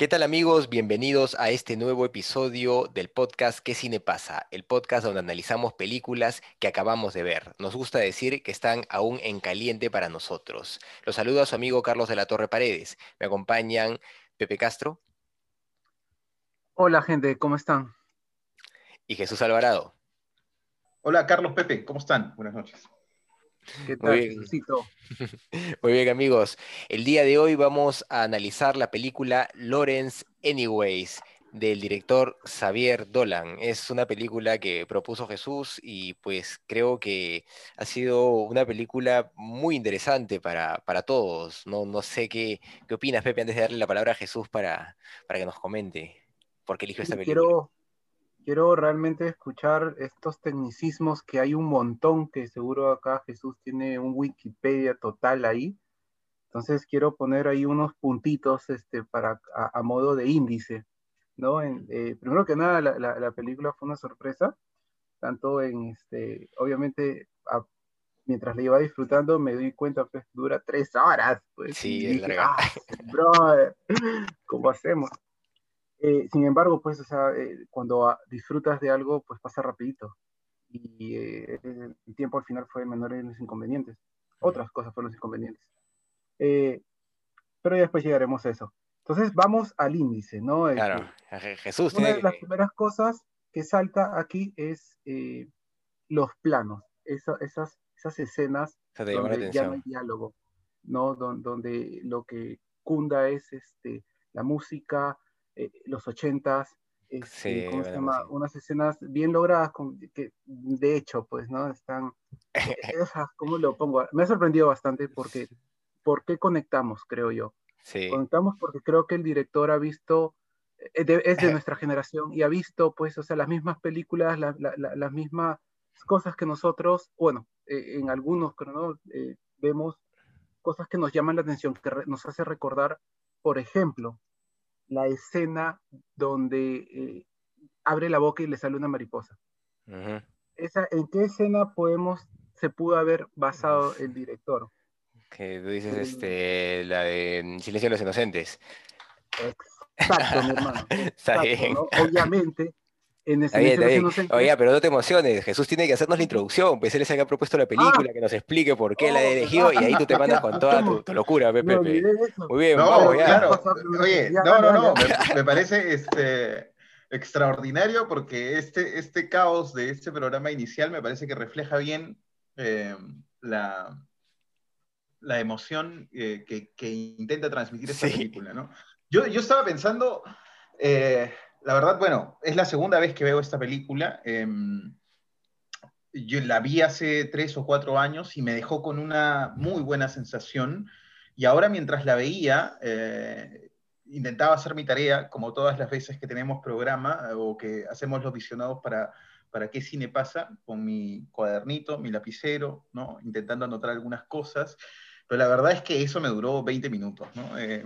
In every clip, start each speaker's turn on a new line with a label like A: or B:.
A: ¿Qué tal amigos? Bienvenidos a este nuevo episodio del podcast ¿Qué cine pasa? El podcast donde analizamos películas que acabamos de ver. Nos gusta decir que están aún en caliente para nosotros. Los saludo a su amigo Carlos de la Torre Paredes. Me acompañan Pepe Castro.
B: Hola gente, ¿cómo están?
A: Y Jesús Alvarado.
C: Hola Carlos Pepe, ¿cómo están? Buenas noches.
B: ¿Qué tal,
A: Muy bien. Muy bien amigos, el día de hoy vamos a analizar la película Lawrence Anyways del director Xavier Dolan. Es una película que propuso Jesús y pues creo que ha sido una película muy interesante para, para todos. No, no sé qué, qué opinas Pepe antes de darle la palabra a Jesús para, para que nos comente por qué eligió esta película.
B: Quiero, quiero realmente escuchar estos tecnicismos que hay un montón, que seguro acá Jesús tiene un Wikipedia total ahí. Entonces quiero poner ahí unos puntitos este, para, a, a modo de índice. ¿no? En- eh, primero que nada, la, la- la película fue una sorpresa, tanto en, este, obviamente, a- mientras la iba disfrutando me di cuenta, pues dura tres horas, pues,
A: Sí, es larga.
B: "Ah, brother, ¿cómo hacemos? Eh, sin embargo, pues, o sea, eh, cuando ah, disfrutas de algo, pues pasa rapidito. Y eh, el tiempo al final fue menor en los inconvenientes. Otras cosas fueron los inconvenientes. Eh, pero ya después llegaremos a eso. Entonces, vamos al índice, ¿no?
A: Claro, Je- Jesús
B: una
A: tiene
B: de las primeras cosas que salta aquí es eh, los planos, esa- esas, esas escenas donde ya no hay diálogo, ¿no? Don- donde lo que cunda es este, la música, eh, los ochentas, este,
A: Sí,
B: ¿cómo se llama?
A: música.
B: Unas escenas bien logradas, con, que de hecho, pues, ¿no? Están, esas, ¿cómo lo pongo? Me ha sorprendido bastante porque, ¿por qué conectamos, creo yo?
A: Sí,
B: Conectamos porque creo que el director ha visto, eh, de- es de nuestra generación y ha visto, pues, o sea, las mismas películas, la- la- la- las mismas cosas que nosotros, bueno, eh, en algunos, ¿no? Eh, vemos cosas que nos llaman la atención, que re- nos hace recordar, por ejemplo, la escena donde eh, abre la boca y le sale una mariposa.
A: ujú.
B: Esa, ¿En qué escena podemos, se pudo haber basado el director?
A: Que tú dices
B: Eh,
A: este, la de Silencio de los Inocentes.
B: Exacto, mi hermano.
A: Está
B: Exacto,
A: bien.
B: ¿no? Obviamente, en
A: Está
B: ese
A: bien, Oiga, pero no te emociones. Jesús tiene que hacernos la introducción. Pues él es el que ha propuesto la película, que nos explique por qué la ha
B: oh,
A: elegido y ahí tú te mandas con toda tu, tu locura, Pepe. Muy bien,
C: No,
A: vamos ya.
C: claro. Oye, no, no, no. Me, me parece este, extraordinario porque este, este caos de este programa inicial me parece que refleja bien eh, la, la emoción eh, que, que intenta transmitir esta
A: Sí.
C: película, ¿no? Yo, yo estaba pensando, eh, la verdad, bueno, es la segunda vez que veo esta película. eh, yo la vi hace tres o cuatro años y me dejó con una muy buena sensación. Y ahora mientras la veía, eh, intentaba hacer mi tarea, como todas las veces que tenemos programa eh, o que hacemos los visionados para, para qué cine pasa, con mi cuadernito, mi lapicero, ¿no? intentando anotar algunas cosas. Pero la verdad es que eso me duró 20 minutos. ¿no? Eh,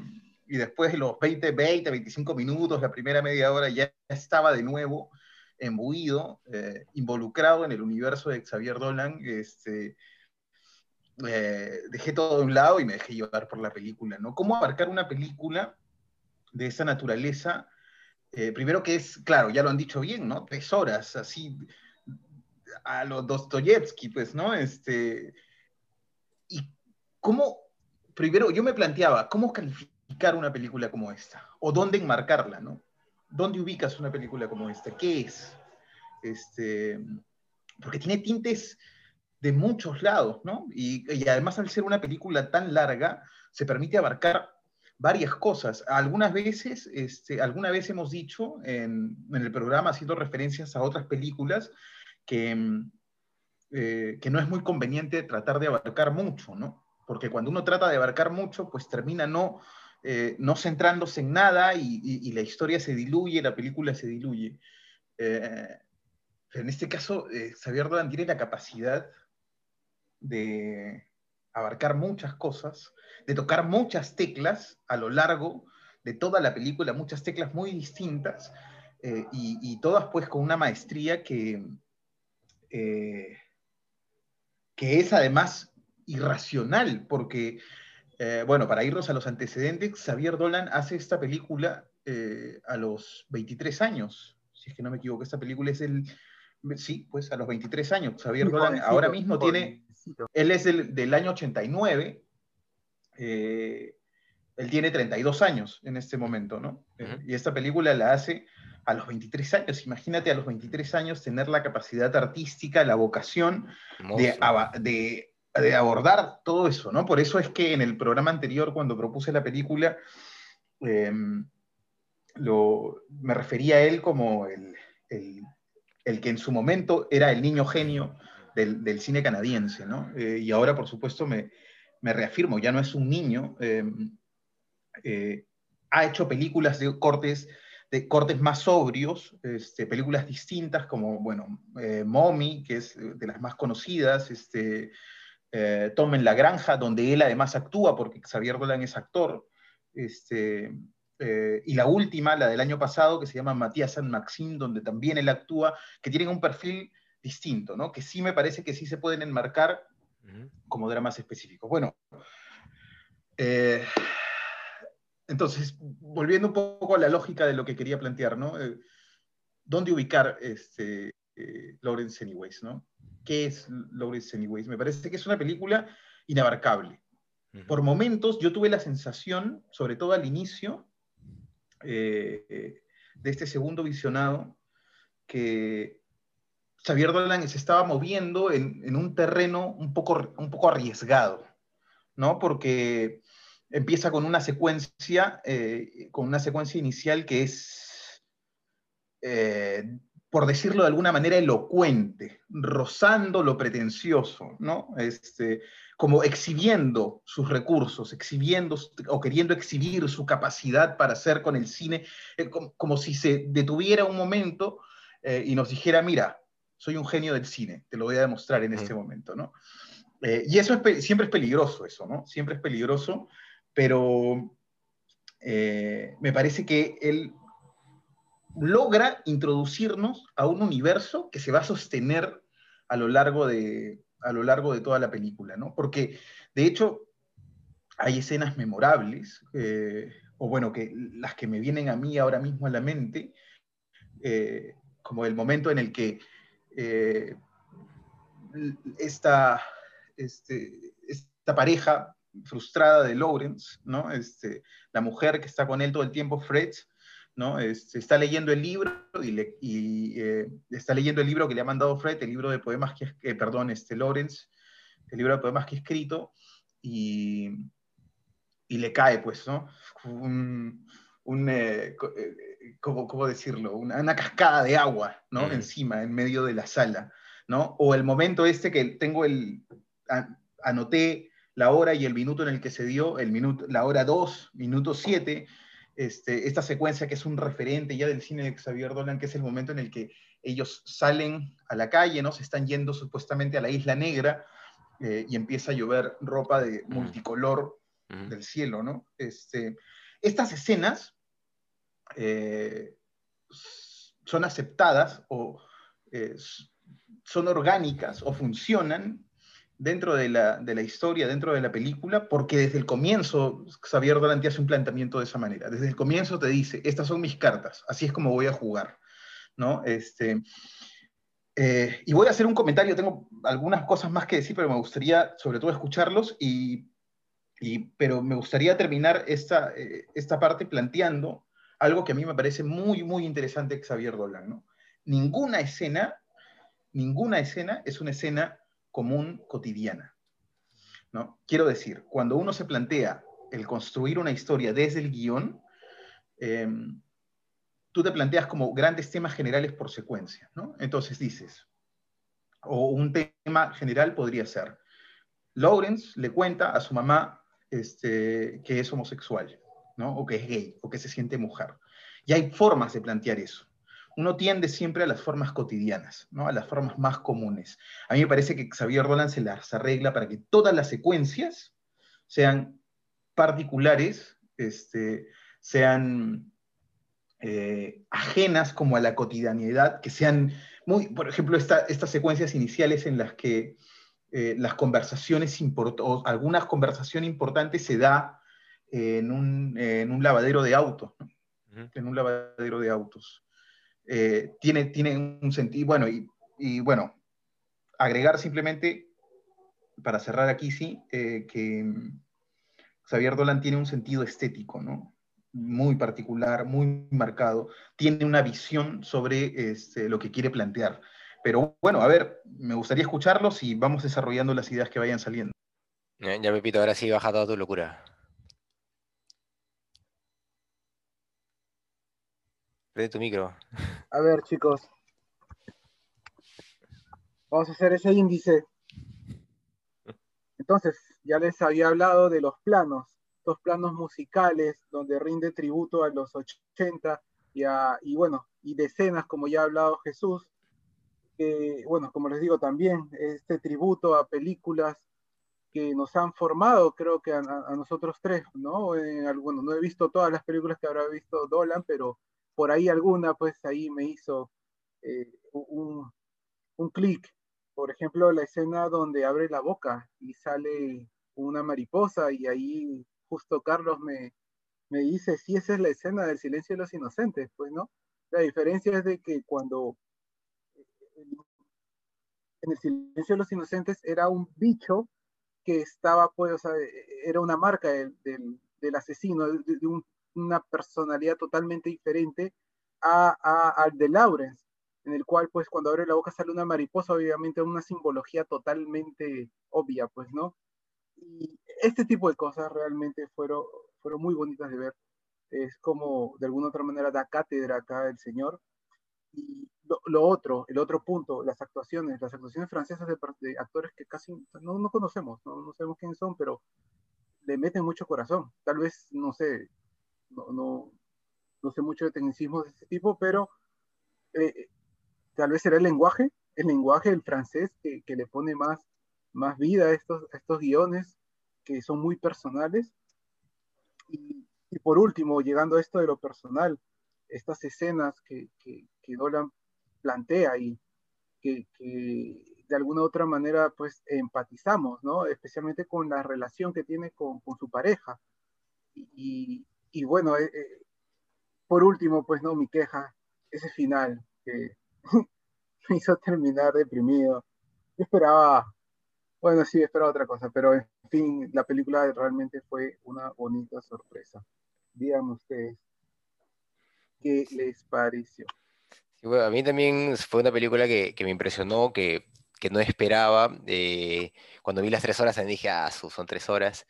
C: y después de los 20, 20, 25 minutos, la primera media hora, ya estaba de nuevo embuido, eh, involucrado en el universo de Xavier Dolan. Este, eh, dejé todo de un lado y me dejé llevar por la película, ¿no? ¿Cómo abarcar una película de esa naturaleza? Eh, primero que es, claro, ya lo han dicho bien, ¿no? Tres horas, así, a los Dostoyevsky, pues, ¿no? Este, y cómo, primero yo me planteaba, ¿cómo calificar una película como esta? ¿O dónde enmarcarla, ¿no? ¿Dónde ubicas una película como esta? ¿Qué es? Este, porque tiene tintes de muchos lados, ¿no? Y, además al ser una película tan larga, se permite abarcar varias cosas. Algunas veces, este, alguna vez hemos dicho en, el programa, haciendo referencias a otras películas, que, eh, que no es muy conveniente tratar de abarcar mucho, ¿no? porque cuando uno trata de abarcar mucho, pues termina no, eh, no centrándose en nada y, la historia se diluye, la película se diluye. Eh, pero en este caso, eh, Xavier Dolan tiene la capacidad de abarcar muchas cosas, de tocar muchas teclas a lo largo de toda la película, muchas teclas muy distintas, y, todas pues con una maestría que, que es además irracional, porque, eh, bueno, para irnos a los antecedentes, Xavier Dolan hace esta película eh, a los 23 años, si es que no me equivoco, esta película es el... Sí, pues a los 23 años. Xavier Dolan ahora mismo tiene... Él es del, año 89. Eh, él tiene 32 años en este momento, ¿no? y esta película la hace a los 23 años. Imagínate a los 23 años tener la capacidad artística, la vocación de, de, de abordar todo eso, ¿no? Por eso es que en el programa anterior, cuando propuse la película, em, me refería a él como el, que en su momento era el niño genio del, cine canadiense, ¿no? Eh, y ahora, por supuesto, me, reafirmo, ya no es un niño, em, eh, ha hecho películas de cortes de cortes más sobrios, este, películas distintas como, bueno, eh, Mommy, que es de las más conocidas, este, eh, Tomen la Granja, donde él además actúa, porque Xavier Dolan es actor. Este, eh, y la última, la del año pasado, que se llama Matías San Maxim, donde también él actúa, que tienen un perfil distinto, ¿no? que sí me parece que sí se pueden enmarcar como dramas específicos. Bueno, eh, entonces, volviendo un poco a la lógica de lo que quería plantear, ¿no? ¿Dónde ubicar este, Lawrence Anyways, ¿no? Qué es Lawrence Anyways. Me parece que es una película inabarcable. Por momentos yo tuve la sensación, sobre todo al inicio eh, de este segundo visionado, que Xavier Dolan se estaba moviendo en, un terreno un poco, un poco arriesgado, ¿no? Porque empieza con una secuencia, eh, con una secuencia inicial que es eh, por decirlo de alguna manera, elocuente, rozando lo pretencioso, ¿no? Este, como exhibiendo sus recursos, exhibiendo o queriendo exhibir su capacidad para hacer con el cine, eh, como, si se detuviera un momento eh, y nos dijera, mira, soy un genio del cine, te lo voy a demostrar en este momento, ¿no? Eh, y eso es, siempre es peligroso, eso, ¿no? Siempre es peligroso, pero me parece que él logra introducirnos a un universo que se va a sostener a lo largo de, a lo largo de toda la película, ¿no? Porque, de hecho, hay escenas memorables, eh, o bueno, que las que me vienen a mí ahora mismo a la mente, eh, como el momento en el que eh, esta, este, esta pareja frustrada de Lawrence, ¿no? Este, la mujer que está con él todo el tiempo, Fred, ¿no? está leyendo el libro y, eh, está leyendo el libro que le ha mandado Fred, el libro de poemas que, eh, perdón, este Lawrence, el libro de poemas que ha escrito, y, y le cae, pues, ¿no? Un, un eh, ¿cómo, decirlo? Una, cascada de agua, ¿no? Encima, en medio de la sala, ¿no? O el momento este que tengo el, anoté la hora y el minuto en el que se dio, el minuto, la hora 2, minuto 7, este, esta secuencia que es un referente ya del cine de Xavier Dolan, que es el momento en el que ellos salen a la calle, ¿no? Se están yendo supuestamente a la Isla Negra eh, y empieza a llover ropa de multicolor del cielo, ¿no? Este, estas escenas eh, son aceptadas o eh, son orgánicas o funcionan dentro de la, historia, dentro de la película, porque desde el comienzo Xavier Dolan te hace un planteamiento de esa manera. Desde el comienzo te dice, estas son mis cartas, así es como voy a jugar. ¿no? Este, eh, y voy a hacer un comentario, tengo algunas cosas más que decir, pero me gustaría sobre todo escucharlos, y, pero me gustaría terminar esta, eh, esta parte planteando algo que a mí me parece muy, muy interesante Xavier Dolan. ¿no? Ninguna escena, ninguna escena es una escena común cotidiana. ¿no? Quiero decir, cuando uno se plantea el construir una historia desde el guion, em, tú te planteas como grandes temas generales por secuencia. ¿no? Entonces dices, o un tema general podría ser, Lawrence le cuenta a su mamá este, que es homosexual, ¿no? O que es gay, o que se siente mujer. Y hay formas de plantear eso. Uno tiende siempre a las formas cotidianas, ¿no? A las formas más comunes. A mí me parece que Xavier Dolan se las arregla para que todas las secuencias sean particulares, este, sean eh, ajenas como a la cotidianidad, que sean muy, por ejemplo, estas secuencias iniciales en las que eh, las conversaciones o algunas conversaciones importantes se da en, un, lavadero de autos, en un lavadero de autos. Eh, tiene, un sentido, bueno, y, bueno, agregar simplemente, para cerrar aquí, sí, que Xavier Dolan tiene un sentido estético, ¿no? muy particular, muy marcado, tiene una visión sobre este, lo que quiere plantear. Pero bueno, a ver, me gustaría escucharlos y vamos desarrollando las ideas que vayan saliendo.
A: Ya, Pepito, ahora sí baja toda tu locura. Prende tu micro.
B: A ver, chicos. Vamos a hacer ese índice. Entonces, ya les había hablado de los planos estos planos musicales donde rinde tributo a los 80 y, y bueno, y decenas, como ya ha hablado Jesús, que, bueno, como les digo también, este tributo a películas que nos han formado, creo que a, nosotros tres, ¿no? bueno, no he visto todas las películas que habrá visto Dolan, pero por ahí alguna, pues ahí me hizo eh, un, un clic. Por ejemplo, la escena donde abre la boca y sale una mariposa y ahí justo Carlos me, me dice, si esa es la escena del silencio de los inocentes, pues, ¿no? La diferencia es de que cuando en el silencio de los inocentes era un bicho que estaba, pues, era una marca del, del, asesino, de, una personalidad totalmente diferente a, al de Lawrence, en el cual, pues, cuando abre la boca sale una mariposa, obviamente una simbología totalmente obvia, pues, ¿no? Y este tipo de cosas realmente fueron, fueron muy bonitas de ver. Es como, de alguna otra manera, da cátedra acá el señor. Y lo, otro, el otro punto, las actuaciones, las actuaciones francesas de, actores que casi no, no conocemos, no, no, sabemos quiénes son, pero le meten mucho corazón. Tal vez, no sé, no, no, no sé mucho de tecnicismo de ese tipo, pero eh, tal vez será el lenguaje, el lenguaje del francés que, que le pone más, más vida a estos, estos guiones que son muy personales. Y, por último, llegando a esto de lo personal, estas escenas que, que, que Dolan plantea y que, que, de alguna u otra manera pues empatizamos, ¿no? Especialmente con la relación que tiene con, con su pareja. Y, y bueno, eh, eh, por último, pues no, mi queja, ese final que me hizo terminar deprimido. Yo esperaba bueno, sí, espero otra cosa, pero en fin, la película realmente fue una bonita sorpresa. Díganme ustedes, ¿qué les pareció?
A: a mí también fue una película que, me impresionó, que, no esperaba. Eh, cuando vi las tres horas, me dije, ah, son tres horas.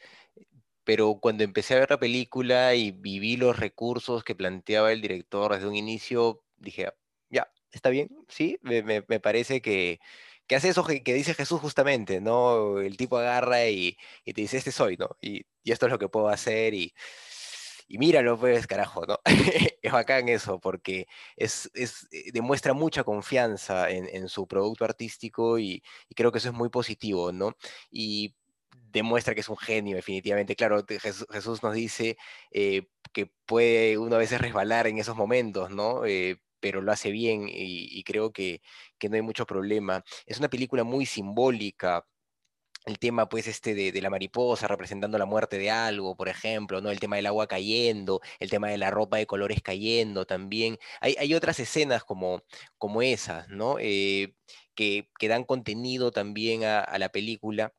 A: Pero cuando empecé a ver la película y viví los recursos que planteaba el director desde un inicio, dije, ya, está bien, sí, me parece que, que hace eso que, dice Jesús justamente, ¿no? El tipo agarra y, te dice, este soy, ¿no? Y, esto es lo que puedo hacer y, y míralo, pues, carajo, ¿no? es bacán eso, porque es, eh, demuestra mucha confianza en, su producto artístico y, creo que eso es muy positivo, ¿no? Y demuestra que es un genio, definitivamente. Claro, Jesús, nos dice eh, que puede uno a veces resbalar en esos momentos, ¿no? Eh, pero lo hace bien y, creo que, no hay mucho problema. Es una película muy simbólica, el tema pues este de, la mariposa representando la muerte de algo, por ejemplo, ¿no? El tema del agua cayendo, el tema de la ropa de colores cayendo también. Hay, otras escenas como, como esas, ¿no? Eh, que, que, dan contenido también a, la película.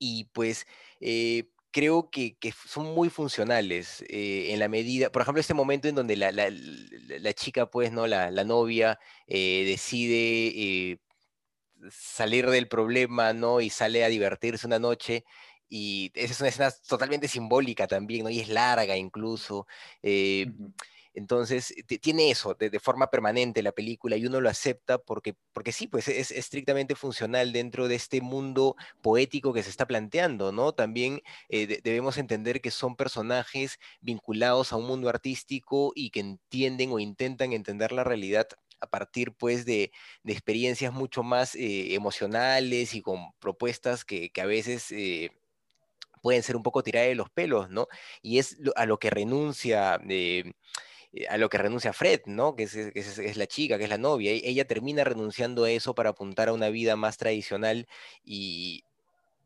A: Y pues eh, creo que, son muy funcionales eh, en la medida, por ejemplo, este momento en donde la, chica, pues, ¿no? La, novia eh, decide salir del problema, ¿no? Y sale a divertirse una noche. Y esa es una escena totalmente simbólica también, ¿no? Y es larga incluso. Entonces, tiene eso de, forma permanente la película y uno lo acepta porque, porque sí, pues es, estrictamente funcional dentro de este mundo poético que se está planteando, ¿no? También eh, debemos entender que son personajes vinculados a un mundo artístico y que entienden o intentan entender la realidad a partir pues de, experiencias mucho más eh, emocionales y con propuestas que, a veces eh, pueden ser un poco tiradas de los pelos, ¿no? Y es a lo que renuncia a lo que renuncia Fred, ¿no? Que es, la chica, que es la novia. Ella termina renunciando a eso para apuntar a una vida más tradicional y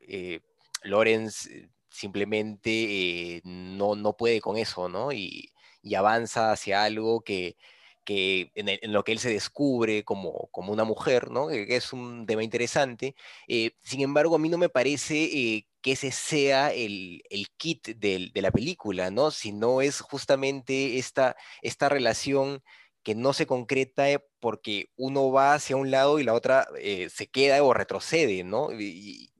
A: eh, Lawrence eh, simplemente no, no puede con eso, ¿no? Y, avanza hacia algo que, en, lo que él se descubre como, como una mujer, ¿no? Que, es un tema interesante. sin embargo, a mí no me parece que ese sea el, kit de la película, ¿no? Sino es justamente esta, esta relación que no se concreta eh, porque uno va hacia un lado y la otra eh, se queda o retrocede, ¿no? Y,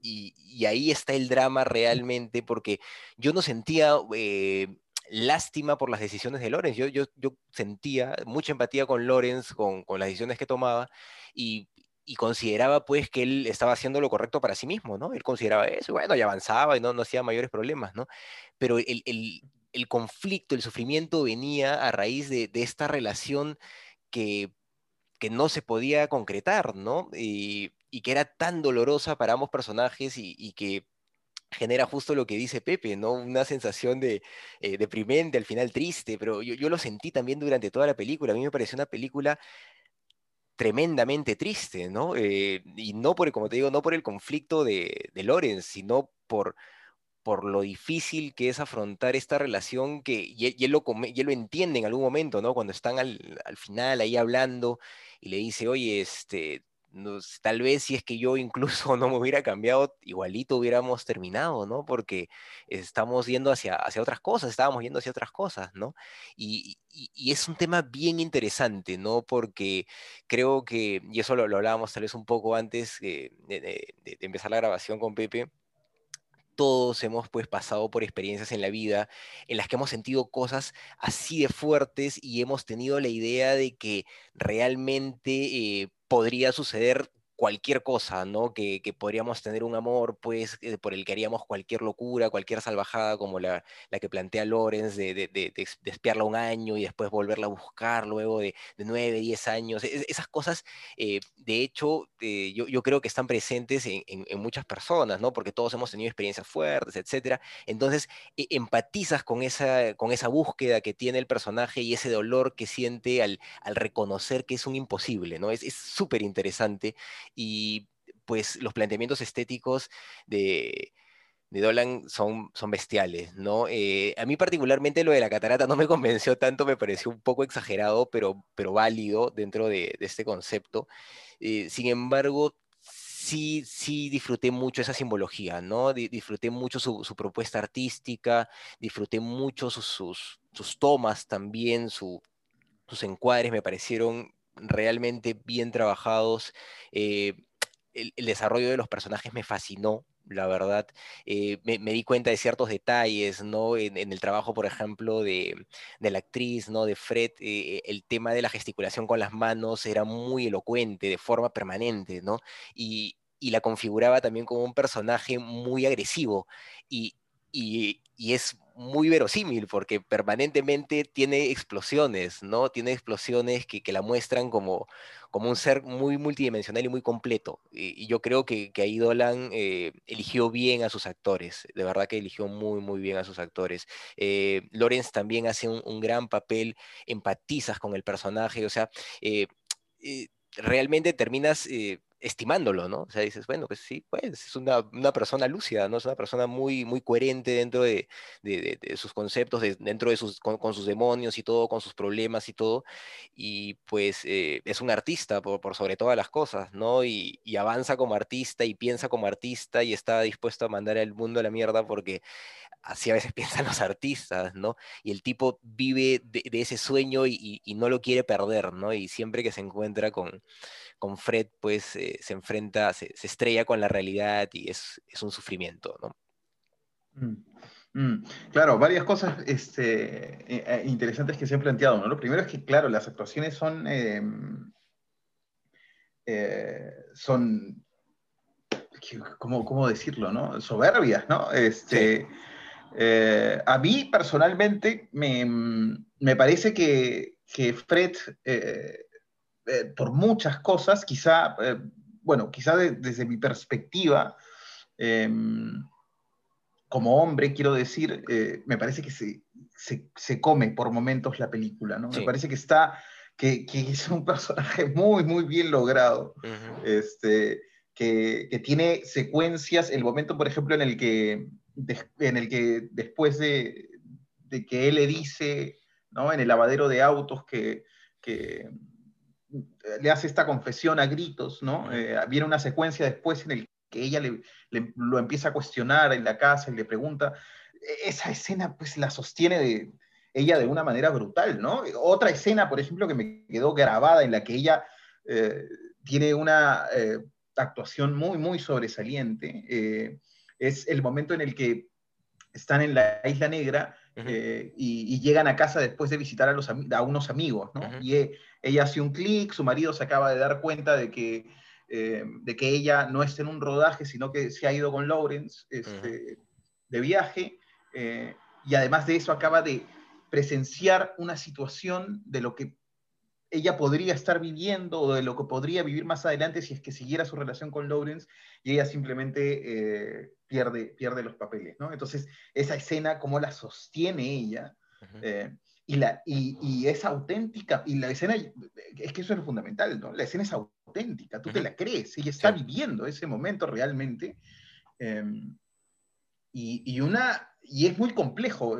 A: ahí está el drama realmente, porque yo no sentía eh, lástima por las decisiones de Lorenz, yo, yo, yo sentía mucha empatía con Lorenz, con, con las decisiones que tomaba, y, y consideraba pues que él estaba haciendo lo correcto para sí mismo, ¿no? Él consideraba eso, y bueno, y avanzaba y no, no hacía mayores problemas, ¿no? Pero el, el, el conflicto, el sufrimiento venía a raíz de, de esta relación que, que, no se podía concretar, ¿no? Y, y, que era tan dolorosa para ambos personajes y, y, que genera justo lo que dice Pepe, ¿no? Una sensación de eh, deprimente, al final triste, pero yo, yo lo sentí también durante toda la película. A mí me pareció una película tremendamente triste, ¿no? Eh, y no por, como te digo, no por el conflicto de, de Lorenz, sino por, por lo difícil que es afrontar esta relación que y él, lo, lo, entiende en algún momento, ¿no? Cuando están al, al, final ahí hablando y le dice, oye, este, tal vez si es que yo incluso no me hubiera cambiado, igualito hubiéramos terminado, ¿no? Porque estamos yendo hacia, hacia otras cosas, estábamos yendo hacia otras cosas, ¿no? Y, es un tema bien interesante, ¿no? Porque creo que, y eso lo, hablábamos tal vez un poco antes de, de empezar la grabación con Pepe, todos hemos pues pasado por experiencias en la vida en las que hemos sentido cosas así de fuertes y hemos tenido la idea de que realmente eh, podría suceder cualquier cosa, ¿no? Que, podríamos tener un amor, pues, eh, por el que haríamos cualquier locura, cualquier salvajada, como la, que plantea Lorenz, de, de, espiarla un año y después volverla a buscar luego de, nueve, diez años. esas cosas, eh, de hecho, eh, yo, creo que están presentes en, muchas personas, ¿no? Porque todos hemos tenido experiencias fuertes, etc. Entonces, e, empatizas con esa, con esa búsqueda que tiene el personaje y ese dolor que siente al, al reconocer que es un imposible, ¿no? Es súper interesante y pues los planteamientos estéticos de, de Dolan son, son bestiales, ¿no? Eh, a mí particularmente lo de la catarata no me convenció tanto, me pareció un poco exagerado, pero, pero válido dentro de, este concepto. Eh, sin embargo, sí, sí disfruté mucho esa simbología, ¿no? disfruté mucho su, propuesta artística, disfruté mucho sus, sus, tomas también, sus encuadres me parecieron realmente bien trabajados. Eh, el, desarrollo de los personajes me fascinó, la verdad. Eh, me, di cuenta de ciertos detalles, ¿no? En, el trabajo, por ejemplo, de, la actriz, ¿no? De Fred, eh, el tema de la gesticulación con las manos era muy elocuente, de forma permanente, ¿no? Y, y la configuraba también como un personaje muy agresivo. Y, y es muy verosímil porque permanentemente tiene explosiones, ¿no? Tiene explosiones que, que la muestran como, como un ser muy multidimensional y muy completo. Y, yo creo que, que ahí Dolan eh, eligió bien a sus actores, de verdad que eligió muy, muy bien a sus actores. Eh, Lorenz también hace un, gran papel, empatizas con el personaje, o sea, eh, realmente terminas estimándolo, ¿no? O sea, dices, bueno, pues sí, pues es una, persona lúcida, ¿no? Es una persona muy, muy coherente dentro de, sus conceptos, dentro de sus, con, sus demonios y todo, con sus problemas y todo, y pues eh, es un artista por, sobre todas las cosas, ¿no? Y, avanza como artista y piensa como artista y está dispuesto a mandar al mundo a la mierda porque así a veces piensan los artistas, ¿no? Y el tipo vive de, ese sueño y, y, no lo quiere perder, ¿no? Y siempre que se encuentra con, con Fred, pues eh, se enfrenta, se, estrella con la realidad y es, un sufrimiento, ¿no?
C: Mm. Mm, claro, varias cosas este, eh, eh, interesantes que se han planteado. ¿no? Lo primero es que, claro, las actuaciones son, eh, son ¿cómo, ¿cómo, decirlo? ¿no? Soberbias, ¿no? Este, a mí, personalmente, me, me parece que, que Fred, por muchas cosas, quizá, bueno, quizá desde mi perspectiva, como hombre, quiero decir, eh, me parece que se, se, come por momentos la película, ¿no? Me parece que está, que, que, es un personaje muy, muy bien logrado, este, que, que, tiene secuencias, el momento, por ejemplo, en el que, en el que después de, que él le dice, ¿no? En el lavadero de autos que, que le hace esta confesión a gritos, ¿no? Eh, viene una secuencia después en el que ella le, lo empieza a cuestionar en la casa y le pregunta, e, esa escena pues la sostiene de, ella de una manera brutal, ¿no? Otra escena, por ejemplo, que me quedó grabada en la que ella eh, tiene una eh, actuación muy, muy sobresaliente, eh, es el momento en el que están en la Isla Negra y, llegan a casa después de visitar a, los, a unos amigos, ¿no? Y ella hace un clic, su marido se acaba de dar cuenta de que eh, de que ella no esté en un rodaje, sino que se ha ido con Lawrence este, de viaje, eh, y además de eso acaba de presenciar una situación de lo que ella podría estar viviendo o de lo que podría vivir más adelante si es que siguiera su relación con Lawrence y ella simplemente eh, pierde, pierde los papeles, ¿no? Entonces, esa escena, cómo la sostiene ella, y, la, y, es auténtica, y la escena, es que eso es lo fundamental, ¿no? La escena es auténtica, tú te la crees, ella está viviendo ese momento realmente. Em, y, una, y es muy complejo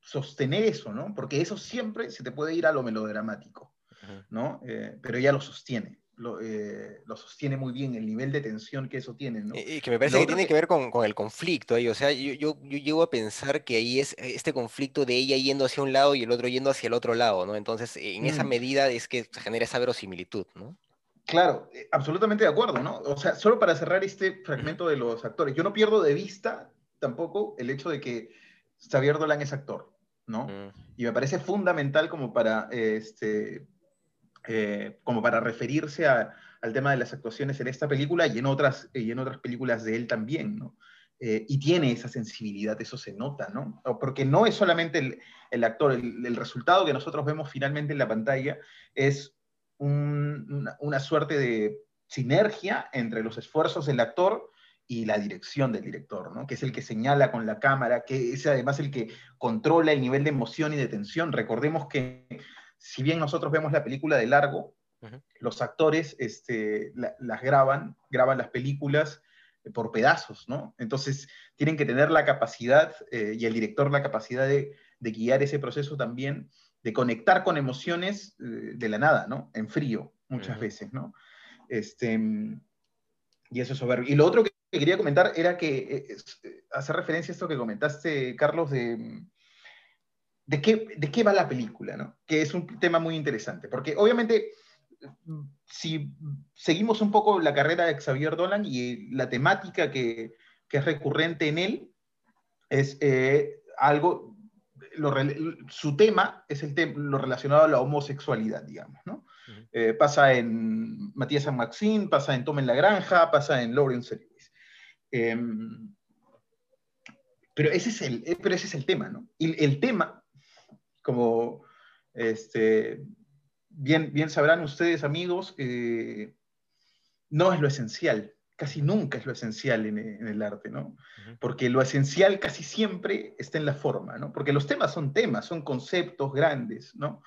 C: sostener eso, ¿no? Porque eso siempre se te puede ir a lo melodramático, ¿no? Eh, pero ella lo sostiene. Eh, lo, sostiene muy bien, el nivel de tensión que eso tiene. ¿no?
A: Y, que me parece que tiene que, ver con, con, el conflicto ahí, o sea, yo, yo, yo, llego a pensar que ahí es este conflicto de ella yendo hacia un lado y el otro yendo hacia el otro lado, ¿no? Entonces, en esa mm. medida es que se genera esa verosimilitud, ¿no?
C: Claro, eh, absolutamente de acuerdo, ¿no? O sea, solo para cerrar este fragmento de los actores, yo no pierdo de vista tampoco el hecho de que Xavier Dolan es actor, ¿no? Mm. Y me parece fundamental como para este, eh, como para referirse al tema de las actuaciones en esta película y en otras, y en otras películas de él también, ¿no? Eh, y tiene esa sensibilidad, eso se nota, ¿no? Porque no es solamente el, actor, el, resultado que nosotros vemos finalmente en la pantalla es una, suerte de sinergia entre los esfuerzos del actor y la dirección del director, ¿no? que es el que señala con la cámara, que es además el que controla el nivel de emoción y de tensión. Recordemos que si bien nosotros vemos la película de largo, los actores este, las graban, graban las películas eh, por pedazos, ¿no? Entonces tienen que tener la capacidad, eh, y el director la capacidad de, guiar ese proceso también, de conectar con emociones eh, de la nada, ¿no? En frío, muchas veces, ¿no? Este, y eso es soberbio. Y lo otro que quería comentar era que hacer referencia a esto que comentaste, Carlos, de de qué, de qué va la película, ¿no? Que es un tema muy interesante, porque obviamente si seguimos un poco la carrera de Xavier Dolan y la temática que, que es recurrente en él, es eh, algo, su tema es el lo relacionado a la homosexualidad, digamos, ¿no? Eh, pasa en Matías San Maxine, pasa en Tom en la Granja, pasa en Lawrence Lewis. Em, pero, ese es el, pero ese es el tema, ¿no? Y el tema como este, bien, bien sabrán ustedes, amigos, no es lo esencial, casi nunca es lo esencial en, el arte, ¿no? Porque lo esencial casi siempre está en la forma, ¿no? Porque los temas son temas, son conceptos grandes, ¿no?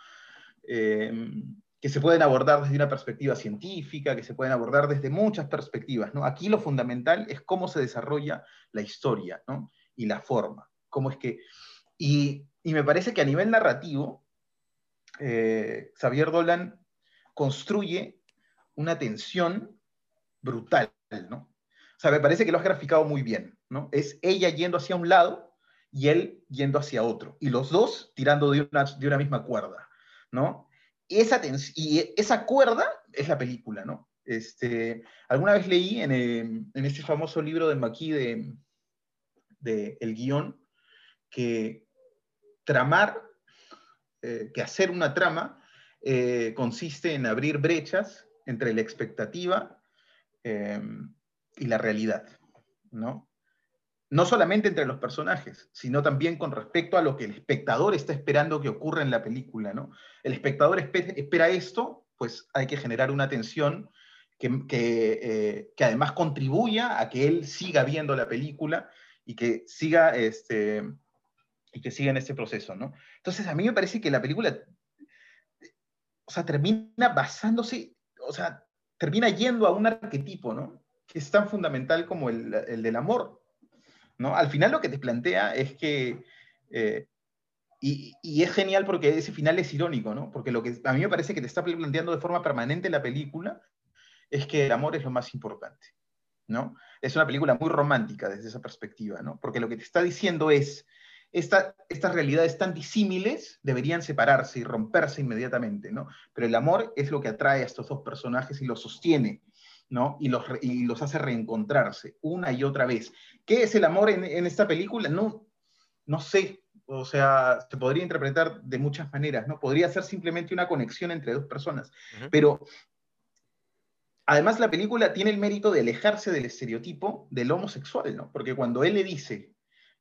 C: Em, que se pueden abordar desde una perspectiva científica, que se pueden abordar desde muchas perspectivas, ¿no? Aquí lo fundamental es cómo se desarrolla la historia, ¿no? Y la forma, cómo es que... Y y me parece que a nivel narrativo, eh, Xavier Dolan construye una tensión brutal, ¿no? O sea, me parece que lo has graficado muy bien, ¿no? Es ella yendo hacia un lado y él yendo hacia otro, y los dos tirando de una, de una misma cuerda, ¿no? Esa y esa cuerda es la película, ¿no? Este, alguna vez leí en, eh, en este famoso libro de Maquis de, de El Guión, que tramar, eh, que hacer una trama eh, consiste en abrir brechas entre la expectativa em, y la realidad, ¿no? No solamente entre los personajes, sino también con respecto a lo que el espectador está esperando que ocurra en la película, ¿no? El espectador espera esto, pues hay que generar una tensión que, eh, que, además contribuya a que él siga viendo la película y que siga, este, y que siga en este proceso, ¿no? Entonces, a mí me parece que la película, o sea, termina basándose, o sea, termina yendo a un arquetipo, ¿no? Que es tan fundamental como el, el del amor, ¿no? Al final lo que te plantea es que, eh, y, y, es genial porque ese final es irónico, ¿no? Porque lo que a mí me parece que te está planteando de forma permanente la película es que el amor es lo más importante, ¿no? Es una película muy romántica desde esa perspectiva, ¿no? Porque lo que te está diciendo es, esta, estas realidades tan disímiles deberían separarse y romperse inmediatamente, ¿no? Pero el amor es lo que atrae a estos dos personajes y los sostiene, ¿no? Y los, y los hace reencontrarse una y otra vez. ¿Qué es el amor en, en esta película? No, no sé, o sea, se podría interpretar de muchas maneras, ¿no? Podría ser simplemente una conexión entre dos personas, uh -huh. pero además la película tiene el mérito de alejarse del estereotipo del homosexual, ¿no? Porque cuando él le dice,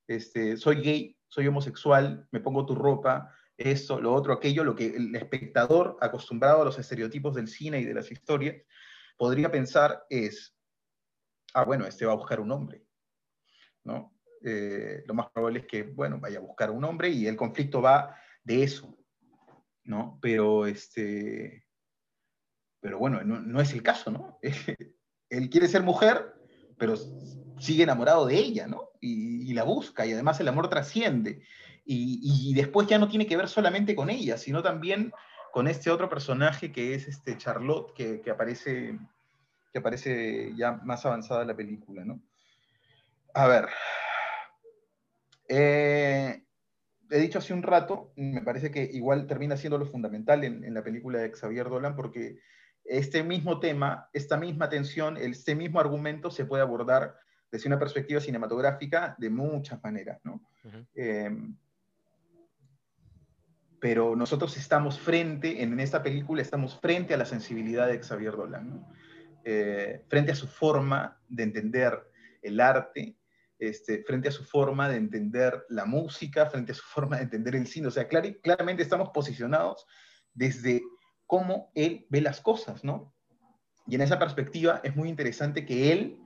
C: este, soy gay, soy homosexual, me pongo tu ropa, esto, lo otro, aquello, lo que el espectador, acostumbrado a los estereotipos del cine y de las historias, podría pensar es, ah, bueno, este va a buscar un hombre, ¿no? Eh, lo más probable es que, bueno, vaya a buscar un hombre y el conflicto va de eso, ¿no? Pero, este, pero bueno, no, no es el caso, ¿no? Él quiere ser mujer, pero sigue enamorado de ella, ¿no? Y, la busca, y además el amor trasciende. Y, y, después ya no tiene que ver solamente con ella, sino también con este otro personaje que es este Charlotte, que, que aparece, que aparece ya más avanzada en la película, ¿no? A ver. Eh, he dicho hace un rato, me parece que igual termina siendo lo fundamental en, en la película de Xavier Dolan, porque este mismo tema, esta misma tensión, este mismo argumento se puede abordar desde una perspectiva cinematográfica de muchas maneras, ¿no? Uh -huh. eh, pero nosotros estamos frente, en esta película estamos frente a la sensibilidad de Xavier Dolan, ¿no? eh, frente a su forma de entender el arte, este, frente a su forma de entender la música, frente a su forma de entender el cine. O sea, clar claramente estamos posicionados desde cómo él ve las cosas, ¿no? Y en esa perspectiva es muy interesante que él,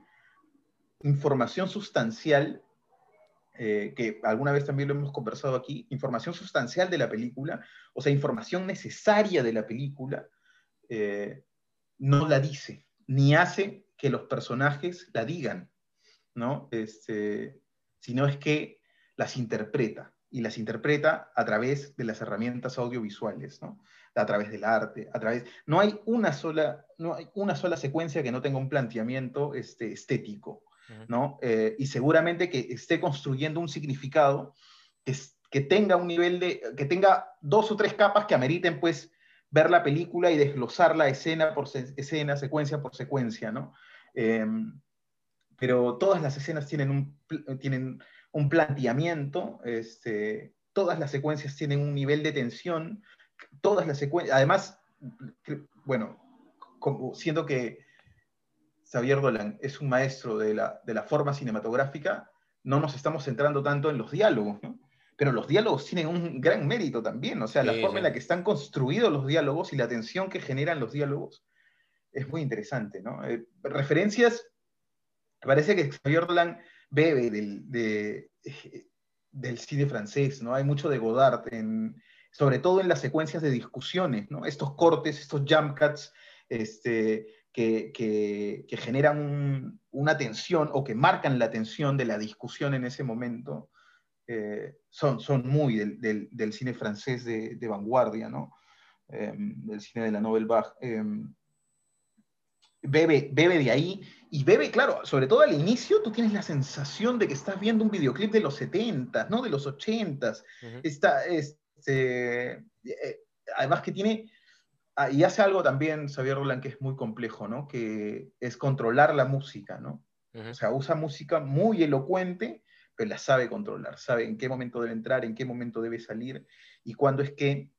C: información sustancial, eh, que alguna vez también lo hemos conversado aquí, información sustancial de la película, o sea, información necesaria de la película, eh, no la dice, ni hace que los personajes la digan, ¿no? Este, sino es que las interpreta, y las interpreta a través de las herramientas audiovisuales, ¿no? a través del arte, a través... No hay una sola, no hay una sola secuencia que no tenga un planteamiento este, estético, ¿no? Eh, y seguramente que esté construyendo un significado que, que, tenga un nivel de... que tenga dos o tres capas que ameriten, pues, ver la película y desglosarla escena por escena, secuencia por secuencia, ¿no? Eh, pero todas las escenas tienen un, tienen un planteamiento, este, todas las secuencias tienen un nivel de tensión, todas las secuencias, además, bueno, como, siendo que Xavier Dolan es un maestro de la, de la, forma cinematográfica, no nos estamos centrando tanto en los diálogos, ¿no? Pero los diálogos tienen un gran mérito también, o sea, sí, la forma sí. en la que están construidos los diálogos y la tensión que generan los diálogos es muy interesante, ¿no? Eh, referencias, parece que Xavier Dolan bebe del, de, del cine francés, ¿no? Hay mucho de Godard, en, sobre todo en las secuencias de discusiones, ¿no? Estos cortes, estos jump cuts, este, que, que, que generan un, una tensión o que marcan la tensión de la discusión en ese momento, eh, son, son muy del, del, del, cine francés de, de vanguardia, ¿no? Eh, del cine de la Nouvelle Vague. Eh, bebe, bebe de ahí y bebe, claro, sobre todo al inicio tú tienes la sensación de que estás viendo un videoclip de los 70, ¿no? De los 80. Uh -huh. Está, este, eh, además que tiene, ah, y hace algo también Xavier Roland que es muy complejo, ¿no? Que es controlar la música, ¿no? Uh -huh. O sea, usa música muy elocuente, pero la sabe controlar, sabe en qué momento debe entrar, en qué momento debe salir y cuándo es que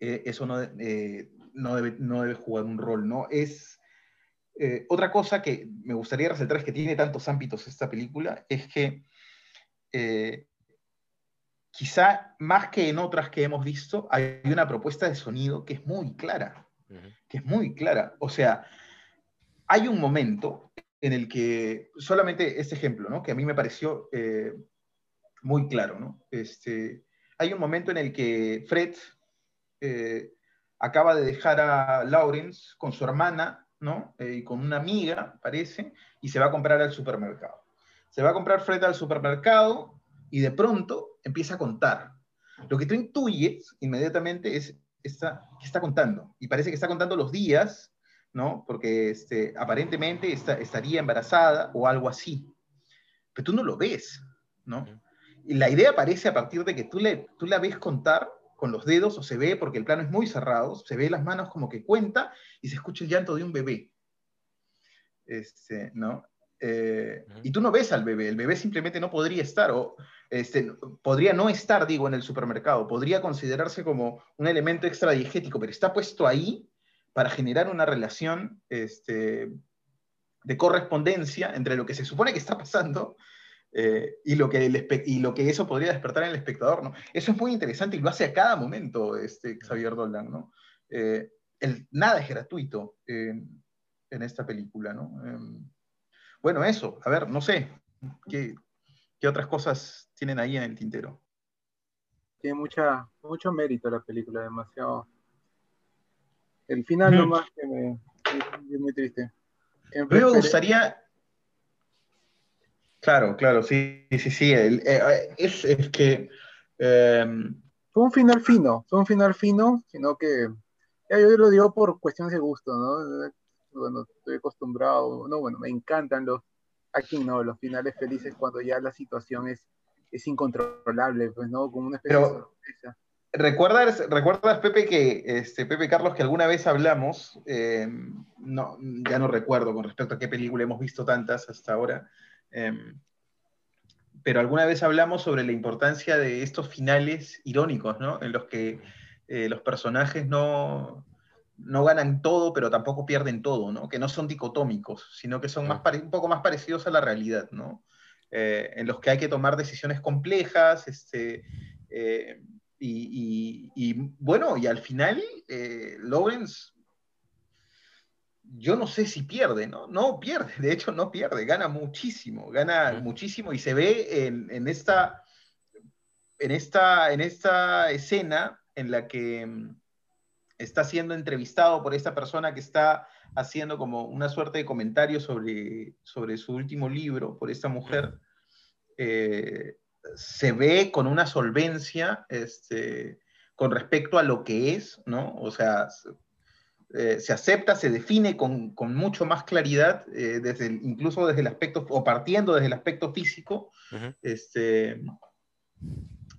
C: eh, eso no, eh, no, debe, no, debe, jugar un rol, ¿no? Es, eh, otra cosa que me gustaría resaltar es que tiene tantos ámbitos esta película, es que quizá más que en otras que hemos visto, hay una propuesta de sonido que es muy clara, que es muy clara. O sea, hay un momento en el que, solamente este ejemplo, ¿no? que a mí me pareció eh, muy claro, ¿no? Este, hay un momento en el que Fred eh, acaba de dejar a Lawrence con su hermana, ¿no? Eh, y con una amiga, parece, y se va a comprar al supermercado. Se va a comprar Fred al supermercado y de pronto empieza a contar. Lo que tú intuyes inmediatamente es está, que está contando, y parece que está contando los días ¿no? Porque este, aparentemente estaría embarazada o algo así. Pero tú no lo ves, ¿no? Y la idea aparece a partir de que tú, le, tú la ves contar con los dedos, o se ve, porque el plano es muy cerrado, se ve las manos como que cuenta y se escucha el llanto de un bebé. Este, ¿no? Eh, y tú no ves al bebé, el bebé simplemente no podría estar, o este, podría no estar, digo, en el supermercado, podría considerarse como un elemento extradiegético, pero está puesto ahí para generar una relación este, de correspondencia entre lo que se supone que está pasando eh, y, lo que y lo que eso podría despertar en el espectador. ¿no? Eso es muy interesante y lo hace a cada momento este, Xavier Dolan. ¿no? Eh, el, nada es gratuito en esta película. ¿no? Bueno, eso, a ver, no sé, ¿qué, ¿qué, otras cosas tienen ahí en el tintero?
B: Tiene mucha, mucho mérito la película, demasiado el final mm. nomás que me, es muy triste.
C: me gustaría. Claro, claro, sí, sí, sí. Eh, eh, es, es, que. Em,
B: fue un final fino, fue un final fino, sino que. Ya yo lo digo por cuestiones de gusto, ¿no? Bueno, estoy acostumbrado, no, bueno, me encantan los. Aquí no, los finales felices cuando ya la situación es, es incontrolable, pues, ¿no? Como una especie de sorpresa.
C: ¿Recuerdas, ¿Recuerdas, Pepe, que este, Pepe Carlos, que alguna vez hablamos, eh, no, ya no recuerdo con respecto a qué película hemos visto tantas hasta ahora, eh, pero alguna vez hablamos sobre la importancia de estos finales irónicos, ¿no? En los que eh, los personajes no, no ganan todo, pero tampoco pierden todo, ¿no? Que no son dicotómicos, sino que son más un poco más parecidos a la realidad, ¿no? en los que hay que tomar decisiones complejas, este, y, bueno, y al final, eh, Lawrence, yo no sé si pierde, ¿no? No pierde, de hecho no pierde, gana muchísimo, gana muchísimo y se ve en, esta, en, esta, en esta escena en la que mm, está siendo entrevistado por esta persona que está haciendo como una suerte de comentario sobre, sobre su último libro, por esta mujer. Eh, se ve con una solvencia este, con respecto a lo que es, ¿no? O sea, eh, se acepta, se define con, mucho más claridad, eh, desde incluso desde el aspecto, o partiendo desde el aspecto físico. este,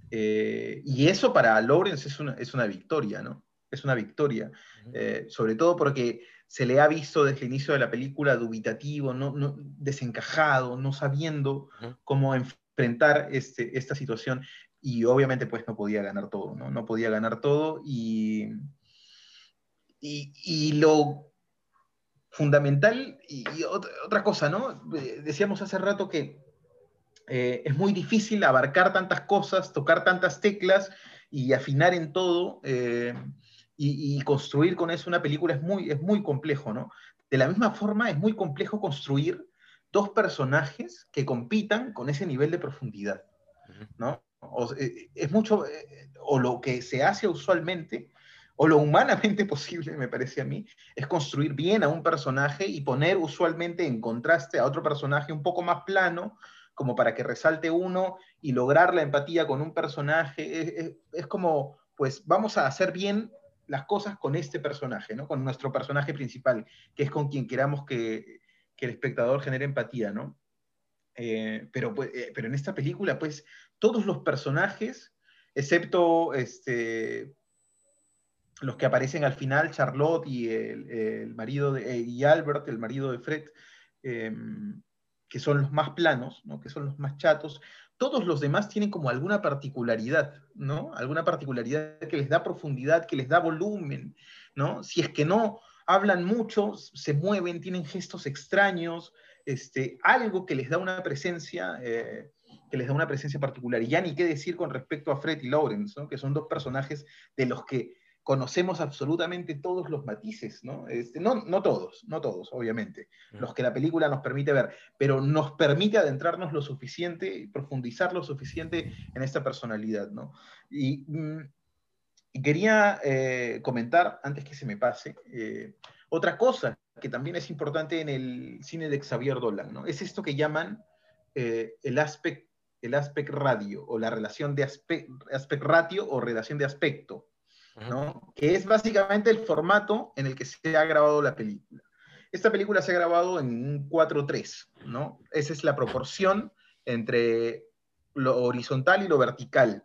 C: eh, y eso para Lawrence es una, es una, victoria, ¿no? Es una victoria. sobre todo porque se le ha visto desde el inicio de la película dubitativo, no, desencajado, no sabiendo cómo enfrentar este, esta situación y obviamente pues no podía ganar todo, ¿no? No podía ganar todo y, y, lo fundamental y, otra, cosa, ¿no? Decíamos hace rato que eh, es muy difícil abarcar tantas cosas, tocar tantas teclas y afinar en todo eh, y, construir con eso una película es muy, es muy complejo, ¿no? De la misma forma es muy complejo construir dos personajes que compitan con ese nivel de profundidad, ¿no? Eh, es mucho, eh, o lo que se hace usualmente, o lo humanamente posible, me parece a mí, es construir bien a un personaje y poner usualmente en contraste a otro personaje un poco más plano, como para que resalte uno y lograr la empatía con un personaje. Es, es como, pues vamos a hacer bien las cosas con este personaje, ¿no? Con nuestro personaje principal, que es con quien queramos que, que el espectador genere empatía, ¿no? Eh, pero, pues, eh, pero en esta película, pues, todos los personajes, excepto este, los que aparecen al final, Charlotte y el, marido de, eh, y Albert, el marido de Fred, em, que son los más planos, ¿no? que son los más chatos, todos los demás tienen como alguna particularidad, ¿no? Alguna particularidad que les da profundidad, que les da volumen, ¿no? Si es que no hablan mucho, se mueven, tienen gestos extraños, este, algo que les da una presencia, eh, que les da una presencia particular. Y ya ni qué decir con respecto a Fred y Lawrence, ¿no? que son dos personajes de los que conocemos absolutamente todos los matices, ¿no? Este, no, no todos, no todos, obviamente, los que la película nos permite ver, pero nos permite adentrarnos lo suficiente y profundizar lo suficiente en esta personalidad, ¿no? Y, mm, quería eh, comentar, antes que se me pase, eh, otra cosa que también es importante en el cine de Xavier Dolan, ¿no? Es esto que llaman eh, el aspect, el aspect radio, o la relación de aspect, aspect ratio o relación de aspecto. Que es básicamente el formato en el que se ha grabado la película. Esta película se ha grabado en un 4-3, ¿no? Esa es la proporción entre lo horizontal y lo vertical,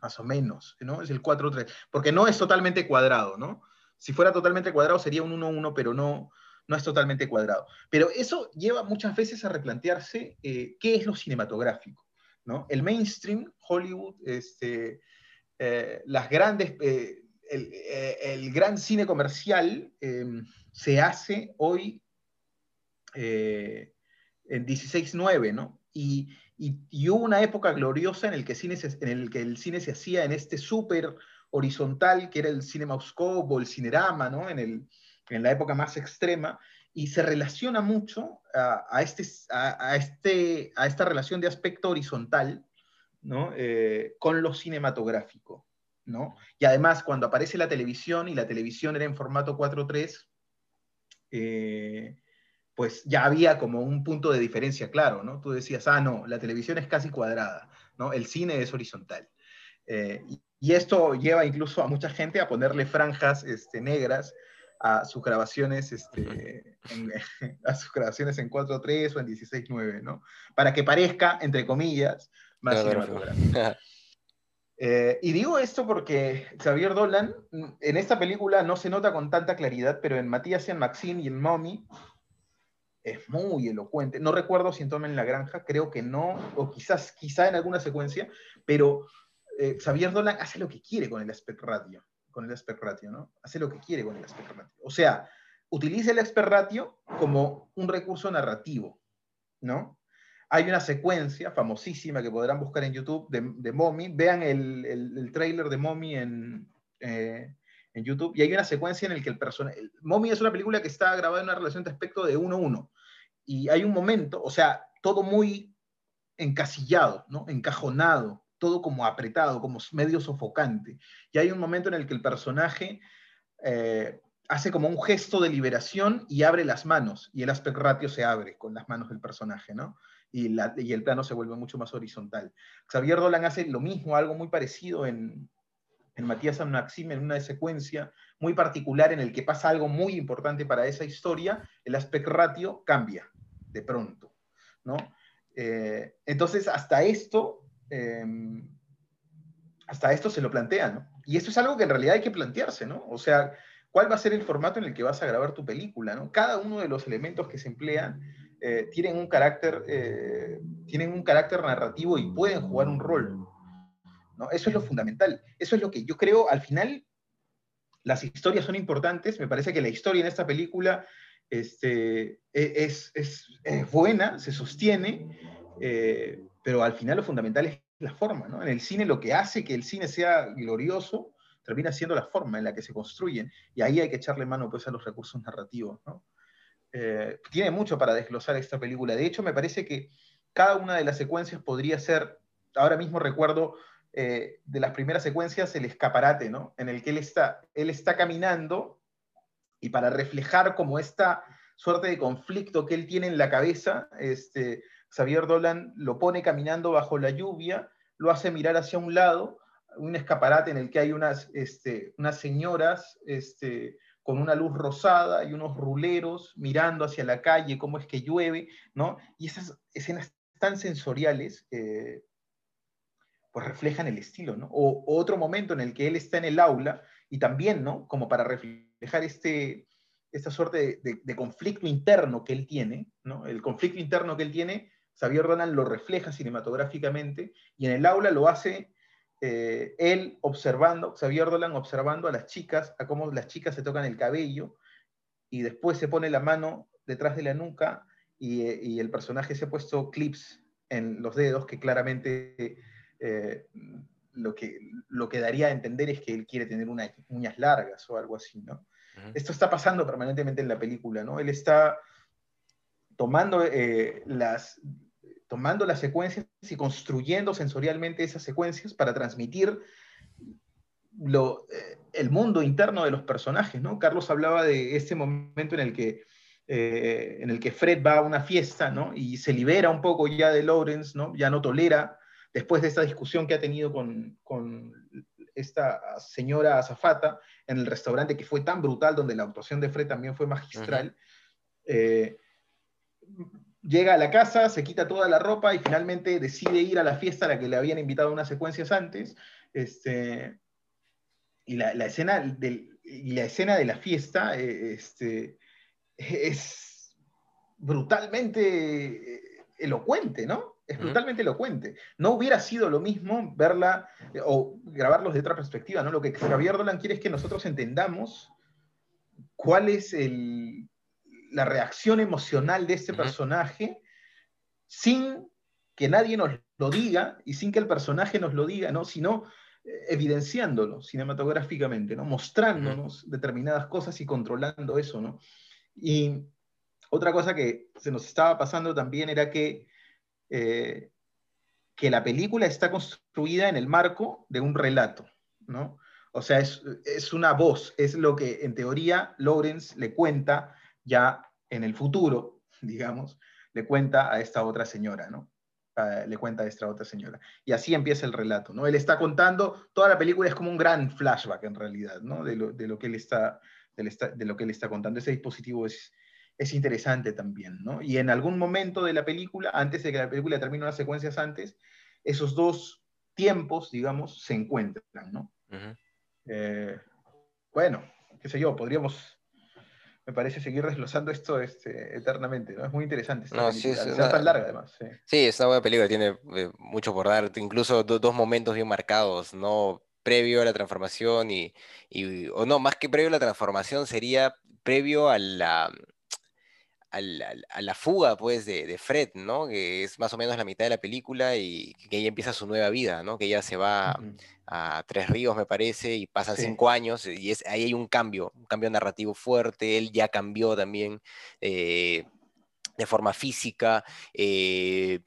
C: más o menos, ¿no? Es el 4-3, porque no es totalmente cuadrado, ¿no? Si fuera totalmente cuadrado sería un 1-1, pero no, no es totalmente cuadrado. Pero eso lleva muchas veces a replantearse eh, qué es lo cinematográfico, ¿no? El mainstream, Hollywood, este, eh, las grandes, eh, eh, el, gran cine comercial em, se hace hoy en 16.9, ¿no? Y, hubo una época gloriosa en el, que cine en el que el cine se hacía en este súper horizontal que era el Cinemascope o el Cinerama, ¿no? En, el, en la época más extrema, y se relaciona mucho a, este, a, este, a esta relación de aspecto horizontal ¿no? Eh, con lo cinematográfico. ¿no? Y además, cuando aparece la televisión y la televisión era en formato 4.3, eh, pues ya había como un punto de diferencia claro, ¿no? Tú decías, ah, no, la televisión es casi cuadrada, ¿no? El cine es horizontal. Eh, y, esto lleva incluso a mucha gente a ponerle franjas este, negras a sus grabaciones, este, en, a sus grabaciones en 4.3 o en 16.9, ¿no? Para que parezca, entre comillas, más eh, y digo esto porque Xavier Dolan en esta película no se nota con tanta claridad, pero en Matías y en Maxine y en Mommy es muy elocuente. No recuerdo si en Toma en la Granja, creo que no, o quizás quizá en alguna secuencia, pero eh, Xavier Dolan hace lo que quiere con el aspect ratio, con el aspect ratio, ¿no? Hace lo que quiere con el aspect ratio. O sea, utiliza el aspect ratio como un recurso narrativo, ¿no? Hay una secuencia famosísima que podrán buscar en YouTube de, de Mommy. Vean el, el, trailer de Mommy en, eh, en YouTube. Y hay una secuencia en la que el personaje... Mommy es una película que está grabada en una relación de aspecto de 1-1. Y hay un momento, o sea, todo muy encasillado, ¿no? encajonado, todo como apretado, como medio sofocante. Y hay un momento en el que el personaje eh, hace como un gesto de liberación y abre las manos, y el aspect ratio se abre con las manos del personaje, ¿no? Y, el plano se vuelve mucho más horizontal. Xavier Dolan hace lo mismo, algo muy parecido en, en Matías San Maxim, en una secuencia muy particular en el que pasa algo muy importante para esa historia, el aspect ratio cambia de pronto, ¿no? Eh, entonces, hasta esto, em, hasta esto se lo plantea, ¿no? Y esto es algo que en realidad hay que plantearse, ¿no? O sea, ¿cuál va a ser el formato en el que vas a grabar tu película, ¿no? Cada uno de los elementos que se emplean eh, tienen, un carácter, eh, tienen un carácter narrativo y pueden jugar un rol. ¿no? Eso es lo fundamental. Eso es lo que yo creo, al final, las historias son importantes. Me parece que la historia en esta película este, e, es, es, buena, se sostiene, eh, pero al final lo fundamental es la forma. ¿no? En el cine lo que hace que el cine sea glorioso termina siendo la forma en la que se construyen. Y ahí hay que echarle mano pues, a los recursos narrativos. ¿no? Eh, tiene mucho para desglosar esta película. De hecho, me parece que cada una de las secuencias podría ser, ahora mismo recuerdo eh, de las primeras secuencias, el escaparate, ¿no? En el que él está, él está caminando y para reflejar como esta suerte de conflicto que él tiene en la cabeza, este, Xavier Dolan lo pone caminando bajo la lluvia, lo hace mirar hacia un lado, un escaparate en el que hay unas, este, unas señoras este, con una luz rosada y unos ruleros mirando hacia la calle, cómo es que llueve, ¿no? Y esas escenas tan sensoriales, eh, pues reflejan el estilo, ¿no? O, otro momento en el que él está en el aula y también, ¿no? Como para reflejar este, esta suerte de, conflicto interno que él tiene, ¿no? El conflicto interno que él tiene Xavier Dolan lo refleja cinematográficamente y en el aula lo hace eh, él observando, Xavier Dolan observando a las chicas, a cómo las chicas se tocan el cabello y después se pone la mano detrás de la nuca y, y el personaje se ha puesto clips en los dedos que claramente eh, lo, que, lo que daría a entender es que él quiere tener unas uñas largas o algo así, ¿no? Esto está pasando permanentemente en la película, ¿no? Él está tomando, eh, las, tomando las secuencias y construyendo sensorialmente esas secuencias para transmitir lo, eh, el mundo interno de los personajes, ¿no? Carlos hablaba de este momento en el que eh, en el que Fred va a una fiesta, ¿no? Y se libera un poco ya de Lawrence, ¿no? Ya no tolera, después de esta discusión que ha tenido con, con esta señora azafata en el restaurante que fue tan brutal, donde la actuación de Fred también fue magistral. eh, llega a la casa, se quita toda la ropa y finalmente decide ir a la fiesta a la que le habían invitado unas secuencias antes. Este, y la, la escena del, y la escena de la fiesta eh, este, es brutalmente eh, elocuente, ¿no? Es brutalmente elocuente. No hubiera sido lo mismo verla eh, o grabarlos de otra perspectiva, ¿no? Lo que Javier Dolan quiere es que nosotros entendamos cuál es el, la reacción emocional de este personaje sin que nadie nos lo diga y sin que el personaje nos lo diga, ¿no? Sino eh, evidenciándolo cinematográficamente, ¿no? Mostrándonos determinadas cosas y controlando eso, ¿no? Y otra cosa que se nos estaba pasando también era que, eh, que la película está construida en el marco de un relato, ¿no? O sea, es, es una voz, es lo que en teoría Lawrence le cuenta ya en el futuro, digamos, le cuenta a esta otra señora, ¿no? Uh, le cuenta a esta otra señora. Y así empieza el relato, ¿no? Él está contando, toda la película es como un gran flashback en realidad, ¿no? De lo, de lo que él está, de, está, de lo que él está contando. Ese dispositivo es, es interesante también, ¿no? Y en algún momento de la película, antes de que la película termine unas secuencias antes, esos dos tiempos, digamos, se encuentran, ¿no?
A: Uh -huh.
C: eh, bueno, qué sé yo, podríamos me parece seguir desglosando esto este, eternamente, ¿no? Es muy interesante. Esta
A: no,
C: película.
A: sí, es
C: una... tan larga además. Sí.
A: sí. es una buena película, tiene eh, mucho por dar, incluso do, dos momentos bien marcados, ¿no? Previo a la transformación y, y, o no, más que previo a la transformación, sería previo a la, a la, a la fuga, pues, de, de, Fred, ¿no? Que es más o menos la mitad de la película y que ella empieza su nueva vida, ¿no? Que ella se va uh -huh. a Tres Ríos, me parece, y pasan sí. cinco años y es, ahí hay un cambio, un cambio narrativo fuerte, él ya cambió también eh, de forma física, eh,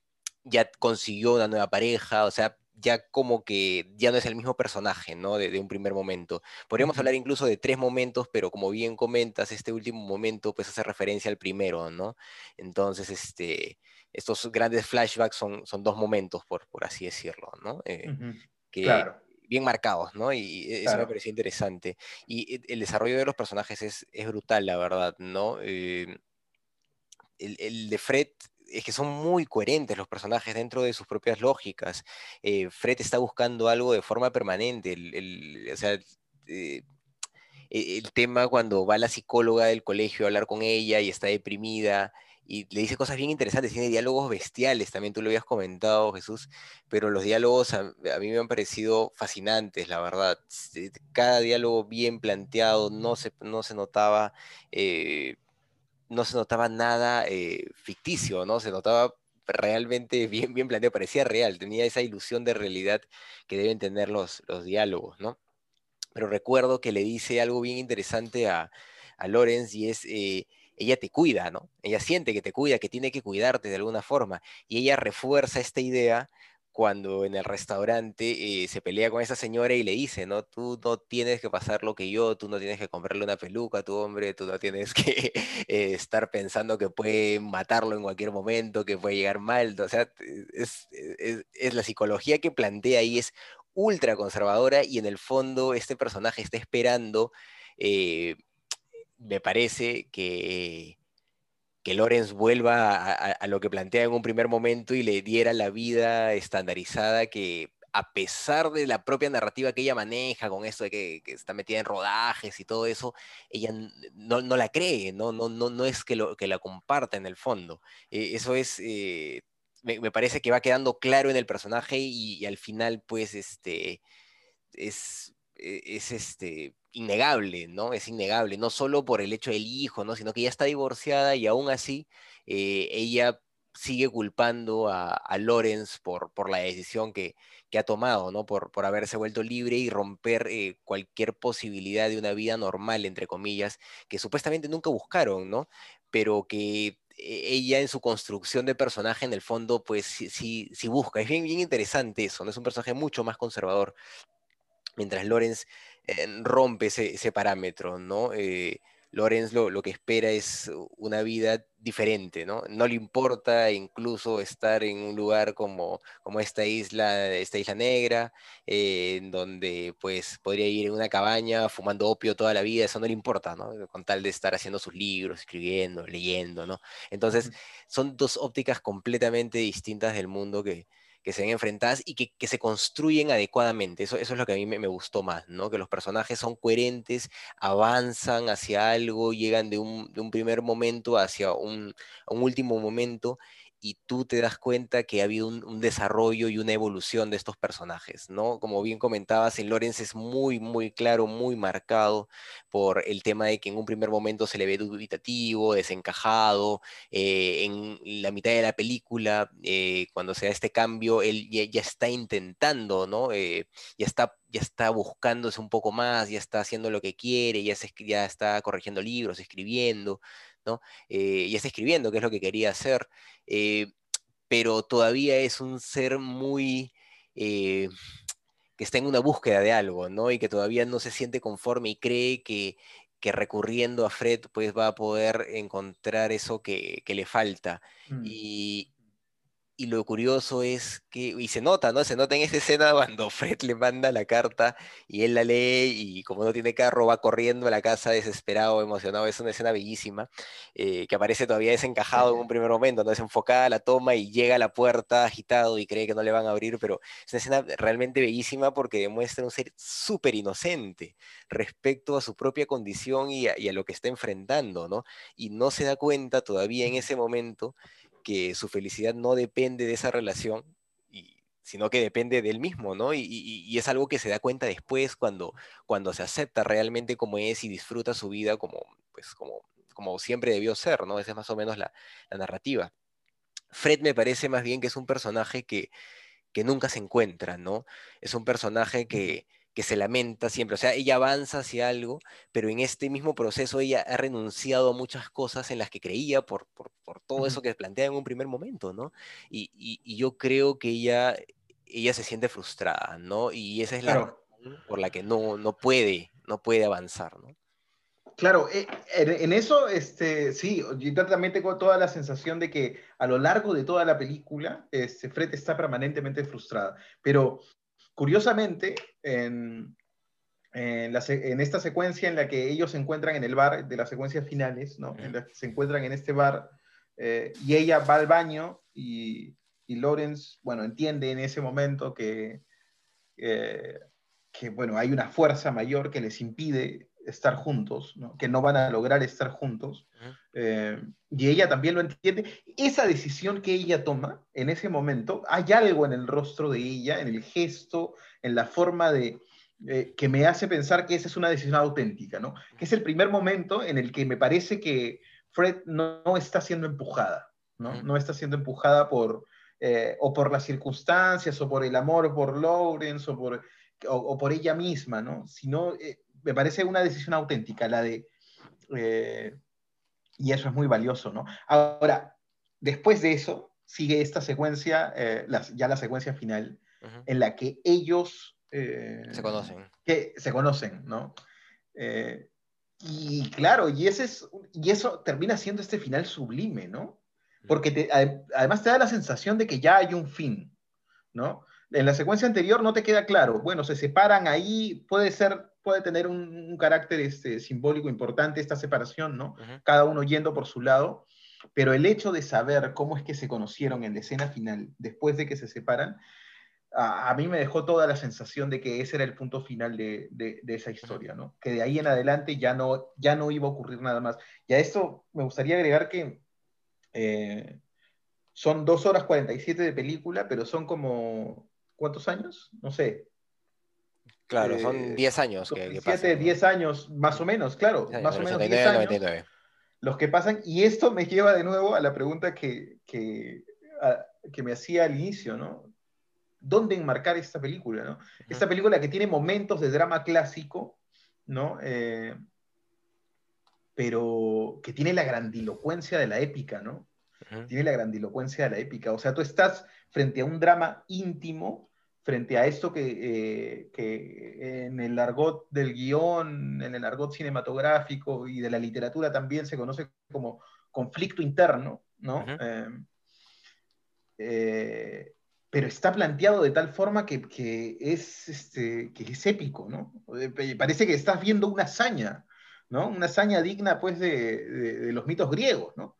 A: ya consiguió una nueva pareja, o sea, ya como que ya no es el mismo personaje, ¿no? De, de un primer momento. Podríamos hablar incluso de tres momentos, pero como bien comentas, este último momento pues hace referencia al primero, ¿no? Entonces, este, estos grandes flashbacks son, son dos momentos, por, por así decirlo, ¿no? Eh, uh -huh. que,
C: claro.
A: Bien marcados, ¿no? Y eso claro. me pareció interesante. Y el desarrollo de los personajes es, es brutal, la verdad, ¿no? Eh, el, el de Fred es que son muy coherentes los personajes dentro de sus propias lógicas. Eh, Fred está buscando algo de forma permanente. El, o sea, eh, el tema cuando va la psicóloga del colegio a hablar con ella y está deprimida y le dice cosas bien interesantes, tiene diálogos bestiales, también tú lo habías comentado, Jesús, pero los diálogos a, a mí me han parecido fascinantes, la verdad. Cada diálogo bien planteado, no se, no se notaba... Eh, no se notaba nada eh, ficticio, ¿no? Se notaba realmente bien, bien planteado, parecía real, tenía esa ilusión de realidad que deben tener los, los diálogos, ¿no? Pero recuerdo que le dice algo bien interesante a, a Lawrence y es, eh, ella te cuida, ¿no? Ella siente que te cuida, que tiene que cuidarte de alguna forma, y ella refuerza esta idea cuando en el restaurante eh, se pelea con esa señora y le dice, ¿no? Tú no tienes que pasar lo que yo, tú no tienes que comprarle una peluca a tu hombre, tú no tienes que eh, estar pensando que puede matarlo en cualquier momento, que puede llegar mal, o sea, es, es, es la psicología que plantea ahí es ultra conservadora y en el fondo este personaje está esperando, eh, me parece que que Lorenz vuelva a, lo que plantea en un primer momento y le diera la vida estandarizada que a pesar de la propia narrativa que ella maneja con esto de que, está metida en rodajes y todo eso, ella no, no la cree, no, no, no, no es que, lo, que la comparta en el fondo. Eh, eso es... Eh, me, parece que va quedando claro en el personaje y, al final, pues, este, es, e, es este, innegable, ¿no? Es innegable, no solo por el hecho del hijo, ¿no? Sino que ya está divorciada y aún así eh, ella sigue culpando a, a Lorenz por, por la decisión que, que ha tomado, ¿no? Por, por haberse vuelto libre y romper eh, cualquier posibilidad de una vida normal, entre comillas, que supuestamente nunca buscaron, ¿no? Pero que e, ella en su construcción de personaje, en el fondo, pues sí, sí, busca. Es bien, bien interesante eso, ¿no? Es un personaje mucho más conservador, mientras Lorenz rompe ese, ese, parámetro, ¿no? Eh, Lorenz lo, que espera es una vida diferente, ¿no? No le importa incluso estar en un lugar como, como esta isla, esta isla negra, eh, en donde pues podría ir en una cabaña fumando opio toda la vida, eso no le importa, ¿no? Con tal de estar haciendo sus libros, escribiendo, leyendo, ¿no? Entonces, son dos ópticas completamente distintas del mundo que, que se ven enfrentadas y que, se construyen adecuadamente. Eso, eso es lo que a mí me, me, gustó más, ¿no? Que los personajes son coherentes, avanzan hacia algo, llegan de un, de un primer momento hacia un, un último momento y tú te das cuenta que ha habido un, desarrollo y una evolución de estos personajes, ¿no? Como bien comentabas, en Lorenz es muy, muy claro, muy marcado por el tema de que en un primer momento se le ve dubitativo, desencajado, eh, en la mitad de la película, eh, cuando se da este cambio, él ya, está intentando, ¿no? Eh, ya está ya está buscándose un poco más, ya está haciendo lo que quiere, ya, está corrigiendo libros, escribiendo, ¿no? Eh, y está escribiendo, que es lo que quería hacer, eh, pero todavía es un ser muy... Eh, que está en una búsqueda de algo, ¿no? Y que todavía no se siente conforme y cree que, que recurriendo a Fred, pues va a poder encontrar eso que, que le falta. Mm. Y, y lo curioso es que, y se nota, ¿no? Se nota en esa escena cuando Fred le manda la carta y él la lee y como no tiene carro va corriendo a la casa desesperado, emocionado. Es una escena bellísima eh, que aparece todavía desencajado en un primer momento, no desenfocada la toma y llega a la puerta agitado y cree que no le van a abrir, pero es una escena realmente bellísima porque demuestra un ser súper inocente respecto a su propia condición y a, y a lo que está enfrentando, ¿no? Y no se da cuenta todavía en ese momento que su felicidad no depende de esa relación, y, sino que depende del mismo, ¿no? Y, es algo que se da cuenta después cuando, cuando se acepta realmente como es y disfruta su vida como, pues, como, como siempre debió ser, ¿no? Esa es más o menos la, narrativa. Fred me parece más bien que es un personaje que, que nunca se encuentra, ¿no? Es un personaje que, que se lamenta siempre. O sea, ella avanza hacia algo, pero en este mismo proceso ella ha renunciado a muchas cosas en las que creía por, por, todo eso que plantea en un primer momento, ¿no? Y, y, yo creo que ella, ella se siente frustrada, ¿no? Y esa es la razón por la que no, no puede, no puede avanzar, ¿no?
C: Claro, eh, en, eso, este, sí, yo también tengo toda la sensación de que a lo largo de toda la película, este, Fred está permanentemente frustrada, pero Curiosamente, en, en, esta secuencia en la que ellos se encuentran en el bar, de las secuencias finales, ¿no? en las que se encuentran en este bar, eh, y ella va al baño y, y, Lawrence, bueno, entiende en ese momento que, eh, que, bueno, hay una fuerza mayor que les impide estar juntos, que no van a lograr estar juntos. Eh, y ella también lo entiende. Esa decisión que ella toma en ese momento, hay algo en el rostro de ella, en el gesto, en la forma de, eh, que me hace pensar que esa es una decisión auténtica, ¿no? Que es el primer momento en el que me parece que Fred no, está siendo empujada, ¿no? No está siendo empujada por, eh, o por las circunstancias, o por el amor por Lawrence, o por, o, por ella misma, ¿no? Sino me parece una decisión auténtica, la de... Eh, y eso es muy valioso, ¿no? Ahora, después de eso, sigue esta secuencia, eh, ya la secuencia final, en la que ellos...
A: Eh, se conocen.
C: Que se conocen, ¿no? y claro, y, ese es, y eso termina siendo este final sublime, ¿no? Porque además te da la sensación de que ya hay un fin, ¿no? En la secuencia anterior no te queda claro, bueno, se separan ahí, puede ser puede tener un, carácter este, simbólico importante esta separación, ¿no? Cada uno yendo por su lado, pero el hecho de saber cómo es que se conocieron en la escena final, después de que se separan, a, mí me dejó toda la sensación de que ese era el punto final de, de, esa historia, ¿no? Que de ahí en adelante ya no, ya no iba a ocurrir nada más. Y a esto me gustaría agregar que, eh, son 2 horas 47 de película, pero son como, ¿cuántos años? No sé.
A: Claro, son 10 años que, que
C: 7,
A: pasan, ¿no?
C: 10 años, más o menos, claro, más o menos
A: 89
C: 10
A: al
C: años
A: 99.
C: los que pasan, y esto me lleva de nuevo a la pregunta que, que, a- que me hacía al inicio, ¿no? ¿Dónde enmarcar esta película, no? Esta película que tiene momentos de drama clásico, ¿no? Eh, pero que tiene la grandilocuencia de la épica, ¿no? Tiene la grandilocuencia de la épica. O sea, tú estás frente a un drama íntimo, frente a esto que, eh, que en el argot del guion, en el argot cinematográfico y de la literatura también se conoce como conflicto interno, ¿no?
A: Ujú.
C: Eh, eh, pero está planteado de tal forma que, que es, este, que es épico, ¿no? Eh, Parece que estás viendo una hazaña, ¿no? Una hazaña digna, pues, de, de- de los mitos griegos, ¿no?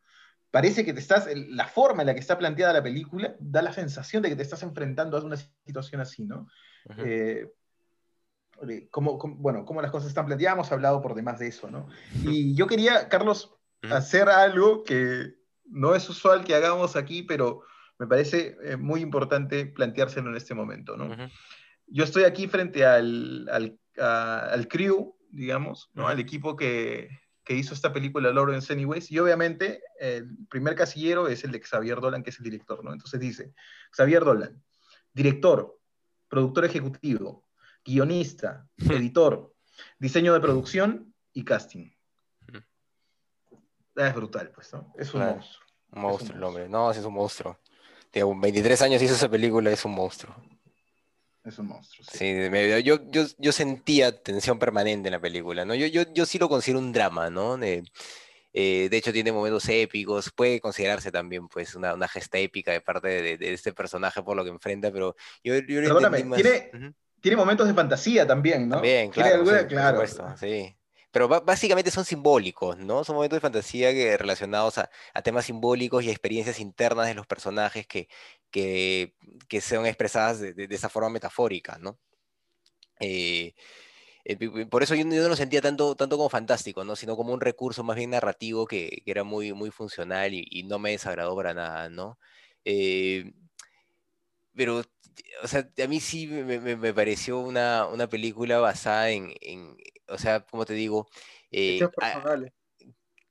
C: Parece que te estás, la forma en la que está planteada la película da la sensación de que te estás enfrentando a una situación así, ¿no? Eh, cómo- bueno, cómo las cosas están planteadas, hemos hablado por demás de eso, ¿no? Y yo quería, Carlos, hacer algo que no es usual que hagamos aquí, pero me parece eh, muy importante planteárselo en este momento, ¿no? Yo estoy aquí frente al, al, a- al crew, digamos, ¿no? Al equipo que, que hizo esta película Lawrence Anyways, y obviamente el primer casillero es el de Xavier Dolan, que es el director, ¿no? Entonces dice, Xavier Dolan, director, productor ejecutivo, guionista, editor, diseño de producción y casting. Ah, Es brutal, pues, ¿no? Es un
A: Claro.
C: monstruo.
A: Un monstruo, el hombre. No, es un monstruo. Tiene 23 años hizo esa película, es un monstruo.
C: Es un monstruo. sí.
A: Sí, me- yo, yo, yo sentía tensión permanente en la película, ¿no? Yo, yo, yo sí lo considero un drama, ¿no? De, eh, de hecho, tiene momentos épicos, puede considerarse también, pues, una, una gesta épica de parte de, de este personaje por lo que enfrenta, pero yo, yo
C: Perdóname,
A: más...
C: tiene-. Tiene momentos de fantasía también, ¿no?
A: También, claro,
C: alguna-
A: sí, por
C: claro.
A: supuesto, sí. Pero básicamente son simbólicos, ¿no? Son momentos de fantasía que, relacionados a, temas simbólicos y a experiencias internas de los personajes que, que, que son expresadas de, esa forma metafórica, ¿no? Eh, eh, por eso yo, no lo sentía tanto, tanto como fantástico, ¿no? Sino como un recurso más bien narrativo que, que era muy, muy funcional y, no me desagradó para nada, ¿no? Eh, pero, o sea, a mí sí me, me- pareció una, una película basada en, o sea, como te digo, eh,
B: Hechos
A: a-
B: personales.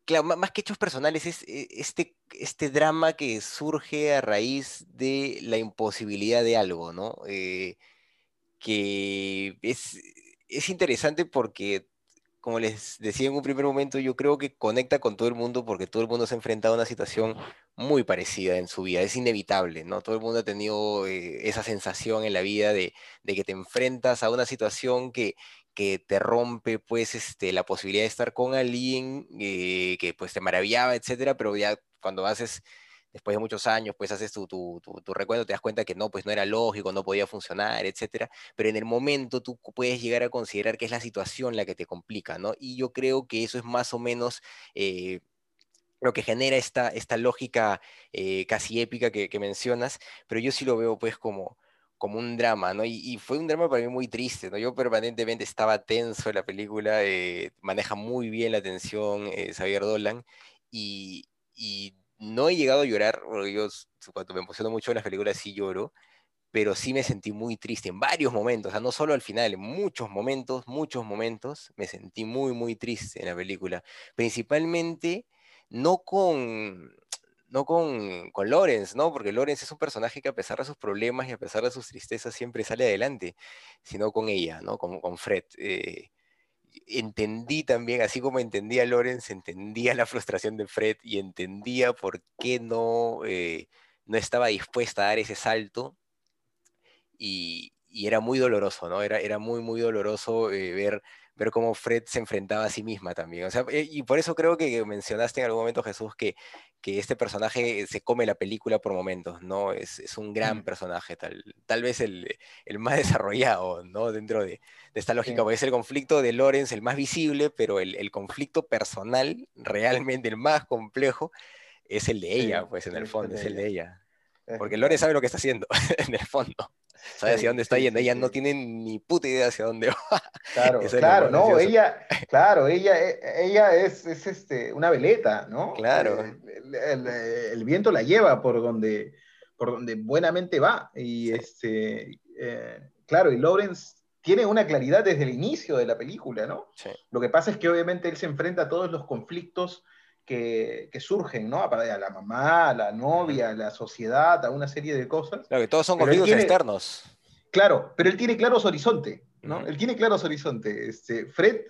A: claro, má- más que hechos personales, es eh, este, este drama que surge a raíz de la imposibilidad de algo, ¿no? Eh, que es, es interesante porque, como les decía en un primer momento, yo creo que conecta con todo el mundo porque todo el mundo se ha enfrentado a una situación muy parecida en su vida, es inevitable, ¿no? Todo el mundo ha tenido eh, esa sensación en la vida de, de que te enfrentas a una situación que, que te rompe, pues, este, la posibilidad de estar con alguien eh, que, pues, te maravillaba, etcétera, pero ya cuando haces después de muchos años, pues haces tu, tu, tu, recuento, te das cuenta que no, pues no era lógico, no podía funcionar, etcétera pero en el momento tú puedes llegar a considerar que es la situación la que te complica, ¿no? Y yo creo que eso es más o menos eh, lo que genera esta, esta lógica eh, casi épica que, que mencionas, pero yo sí lo veo pues como, como un drama, ¿no? Y, fue un drama para mí muy triste, ¿no? Yo permanentemente estaba tenso en la película, eh, maneja muy bien la tensión eh, Xavier Dolan, y, no he llegado a llorar, porque yo cuando me emociono mucho en las películas sí lloro, pero sí me sentí muy triste en varios momentos, o sea, no solo al final, en muchos momentos, muchos momentos, me sentí muy, muy triste en la película, principalmente no con, no con, con Lawrence, ¿no? Porque Lawrence es un personaje que a pesar de sus problemas y a pesar de sus tristezas siempre sale adelante, sino con ella, ¿no? Con, con Fred. eh, entendí también, así como entendía a Lawrence, entendía la frustración de Fred y entendía por qué no, eh, no estaba dispuesta a dar ese salto y, y era muy doloroso, ¿no? Era, era muy, muy doloroso eh, ver, ver cómo Fred se enfrentaba a sí misma también. O sea, eh, y por eso creo que mencionaste en algún momento, Jesús, que, que este personaje se come la película por momentos, ¿no? Es, es un gran personaje, tal, tal vez el, el más desarrollado, ¿no? Dentro de, de esta lógica,
C: Sí.
A: porque es el conflicto de Lawrence el más visible, pero el, el conflicto personal, realmente el más complejo, es el de ella,
C: Sí,
A: pues en el fondo, es el de ella. Porque. Lawrence sabe lo que está haciendo, en el fondo. Sabe hacia dónde está
C: sí,
A: yendo.
C: sí,
A: Ella no tiene ni puta idea hacia dónde va.
C: Claro,
A: Eso
C: claro, no, ella, claro, ella, e- ella es, es, este, una veleta, ¿no?
A: Claro.
C: Eh, El, el- el viento la lleva por donde, por donde buenamente va. Y este, eh, claro, y Lawrence tiene una claridad desde el inicio de la película, ¿no?
A: Sí.
C: Lo que pasa es que obviamente él se enfrenta a todos los conflictos que, que surgen, ¿no? A la mamá, a la novia, a la sociedad, a una serie de cosas.
A: Claro, que todos son conflictos
C: tiene-
A: externos.
C: Claro, pero él tiene claros horizontes, ¿no?
A: Ujú.
C: Él tiene claros horizontes. Este, Fred,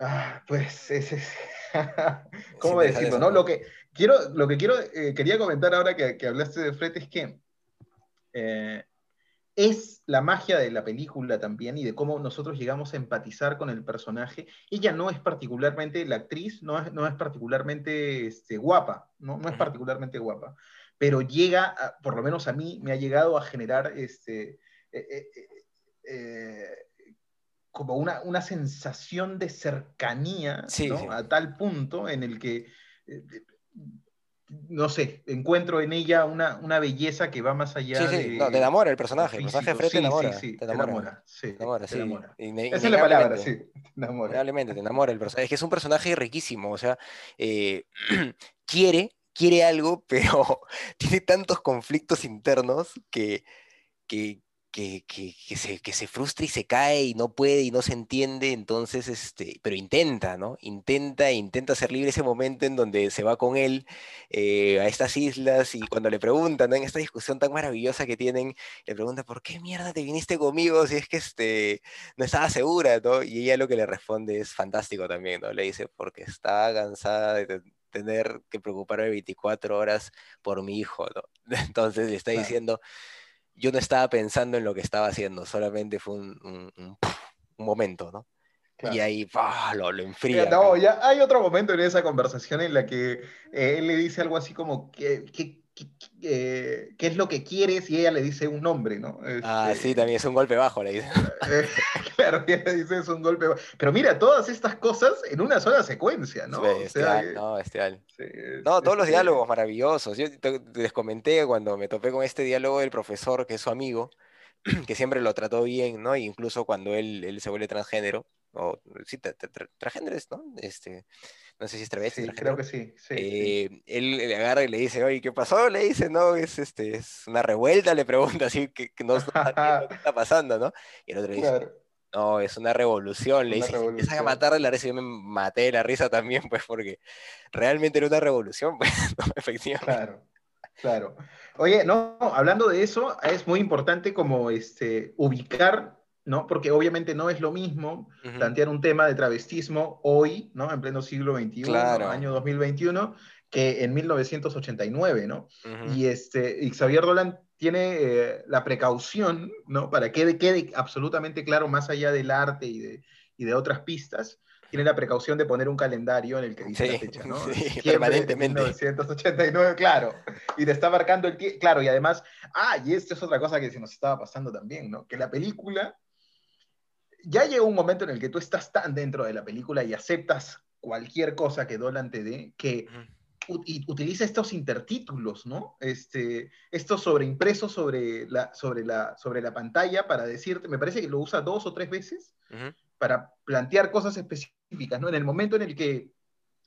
C: ah, pues, es, es- ¿cómo
A: Sí,
C: decirlo?
A: eso,
C: ¿no?
A: ¿no?
C: Lo que quiero, lo que quiero, eh, quería comentar ahora que, que hablaste de Fred es que eh, es la magia de la película también y de cómo nosotros llegamos a empatizar con el personaje. Ella no es particularmente, la actriz no es, no es particularmente este, guapa, ¿no? No es particularmente guapa, pero llega, a- por lo menos a mí, me ha llegado a generar este, eh, eh, eh, eh, como una, una sensación de cercanía,
A: Sí,
C: ¿no?
A: sí.
C: A tal punto en el que... no sé, encuentro en ella una, una belleza que va más allá
A: Sí, sí,
C: de,
A: no, te enamora el personaje. El personaje Fred te
C: Sí,
A: enamora.
C: Sí, sí,
A: te enamora.
C: sí,
A: Te enamora,
C: te
A: sí.
C: enamora.
A: Ine-
C: Esa es la palabra, sí, te enamora.
A: Innegablemente, te enamora el personaje. Es que es un personaje riquísimo, o sea, eh, quiere, quiere algo, pero tiene tantos conflictos internos que, que, que, que- que se, que se frustra y se cae y no puede y no se entiende, entonces, este, pero intenta, ¿no? Intenta, intenta ser libre ese momento en donde se va con él eh, a estas islas y cuando le preguntan, ¿no? En esta discusión tan maravillosa que tienen, le pregunta, ¿por qué mierda te viniste conmigo si es que este, no estaba segura, ¿no? Y ella lo que le responde es fantástico también, ¿no? Le dice, porque estaba cansada de te- tener que preocuparme 24 horas por mi hijo, ¿no? Entonces le está
C: Claro.
A: Yo no estaba pensando en lo que estaba haciendo, solamente fue un, un- un- un momento, ¿no?
C: Claro.
A: Y ahí ¡pah! lo, lo enfría.
C: ¿no? ya hay otro momento en esa conversación en la que eh, él le dice algo así como, ¿qué, qué, qué- qué- es lo que quieres? Y ella le dice un nombre, ¿no?
A: Ah,
C: Este,
A: sí, también es un golpe bajo, le dice.
C: eh, claro, ella dice es un golpe. Pero mira, todas estas cosas en una sola secuencia, ¿no? O sea,
A: Bestial,
C: eh,
A: no, bestial.
C: sí,
A: No, todos los diálogos maravillosos. Yo te- les comenté cuando me topé con este diálogo del profesor, que es su amigo, que siempre lo trató bien, ¿no? Incluso cuando él, él se vuelve transgénero, o sí, tra- tra- tra- transgénero es, ¿no? Este, no sé si es travesti,
C: Sí, creo que sí. sí, sí.
A: Eh, él le agarra y le dice, oye, ¿qué pasó? Le dice, no, es, este, es una revuelta, le pregunta, así que, que no, qué está pasando, ¿no? Y el otro le dice, no, es una revolución, le
C: Una
A: dice, y se empieza a matar de la risa, yo me maté de la risa también, pues, porque realmente era una revolución, pues, ¿no? efectivamente.
C: Claro, claro. Oye, no, hablando de eso, es muy importante como este, ubicar, ¿no? Porque obviamente no es lo mismo
A: Ujú.
C: plantear un tema de travestismo hoy, ¿no? En pleno siglo XXI,
A: Claro.
C: año 2021, que en 1989, ¿no?
A: Ujú.
C: Y, este, y Xavier Dolan tiene eh, la precaución, ¿no? Para que quede absolutamente claro, más allá del arte y de, y de otras pistas, tiene la precaución de poner un calendario en el que dice
A: Sí,
C: la fecha, ¿no?
A: sí, permanentemente.
C: 1989, claro. Y te está marcando el tiempo, claro, y además, ah, y esto es otra cosa que se nos estaba pasando también, ¿no? Que la película, ya llega un momento en el que tú estás tan dentro de la película y aceptas cualquier cosa que Dolan te dé, que ut- y utiliza estos intertítulos, ¿no? Este, estos sobreimpresos sobre la, sobre, la, sobre la pantalla para decirte, me parece que lo usa dos o tres veces
A: Ujú.
C: para plantear cosas específicas, ¿no? En el momento en el que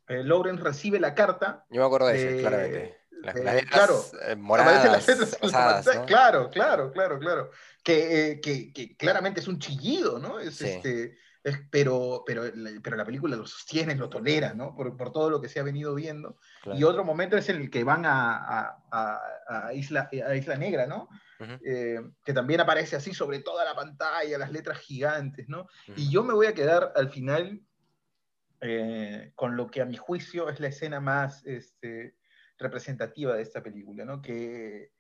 C: eh, Lawrence recibe la carta,
A: Yo me acuerdo de
C: de-
A: ese, claramente. Las, letras
C: claro,
A: eh, moradas,
C: las letras en la
A: rosadas,
C: pantalla.
A: ¿no?
C: Claro, claro, claro, claro. Que, eh, que, que claramente es un chillido, ¿no? Es,
A: Sí.
C: este, es- pero, pero, la- pero la película lo sostiene, lo tolera, ¿no? Por, por todo lo que se ha venido viendo.
A: Claro.
C: Y otro momento es el que van a, a- a- a Isla, a Isla Negra, ¿no? Eh, que también aparece así sobre toda la pantalla, las letras gigantes, ¿no? Y yo me voy a quedar al final eh, con lo que a mi juicio es la escena más este, representativa de esta película, ¿no? Que,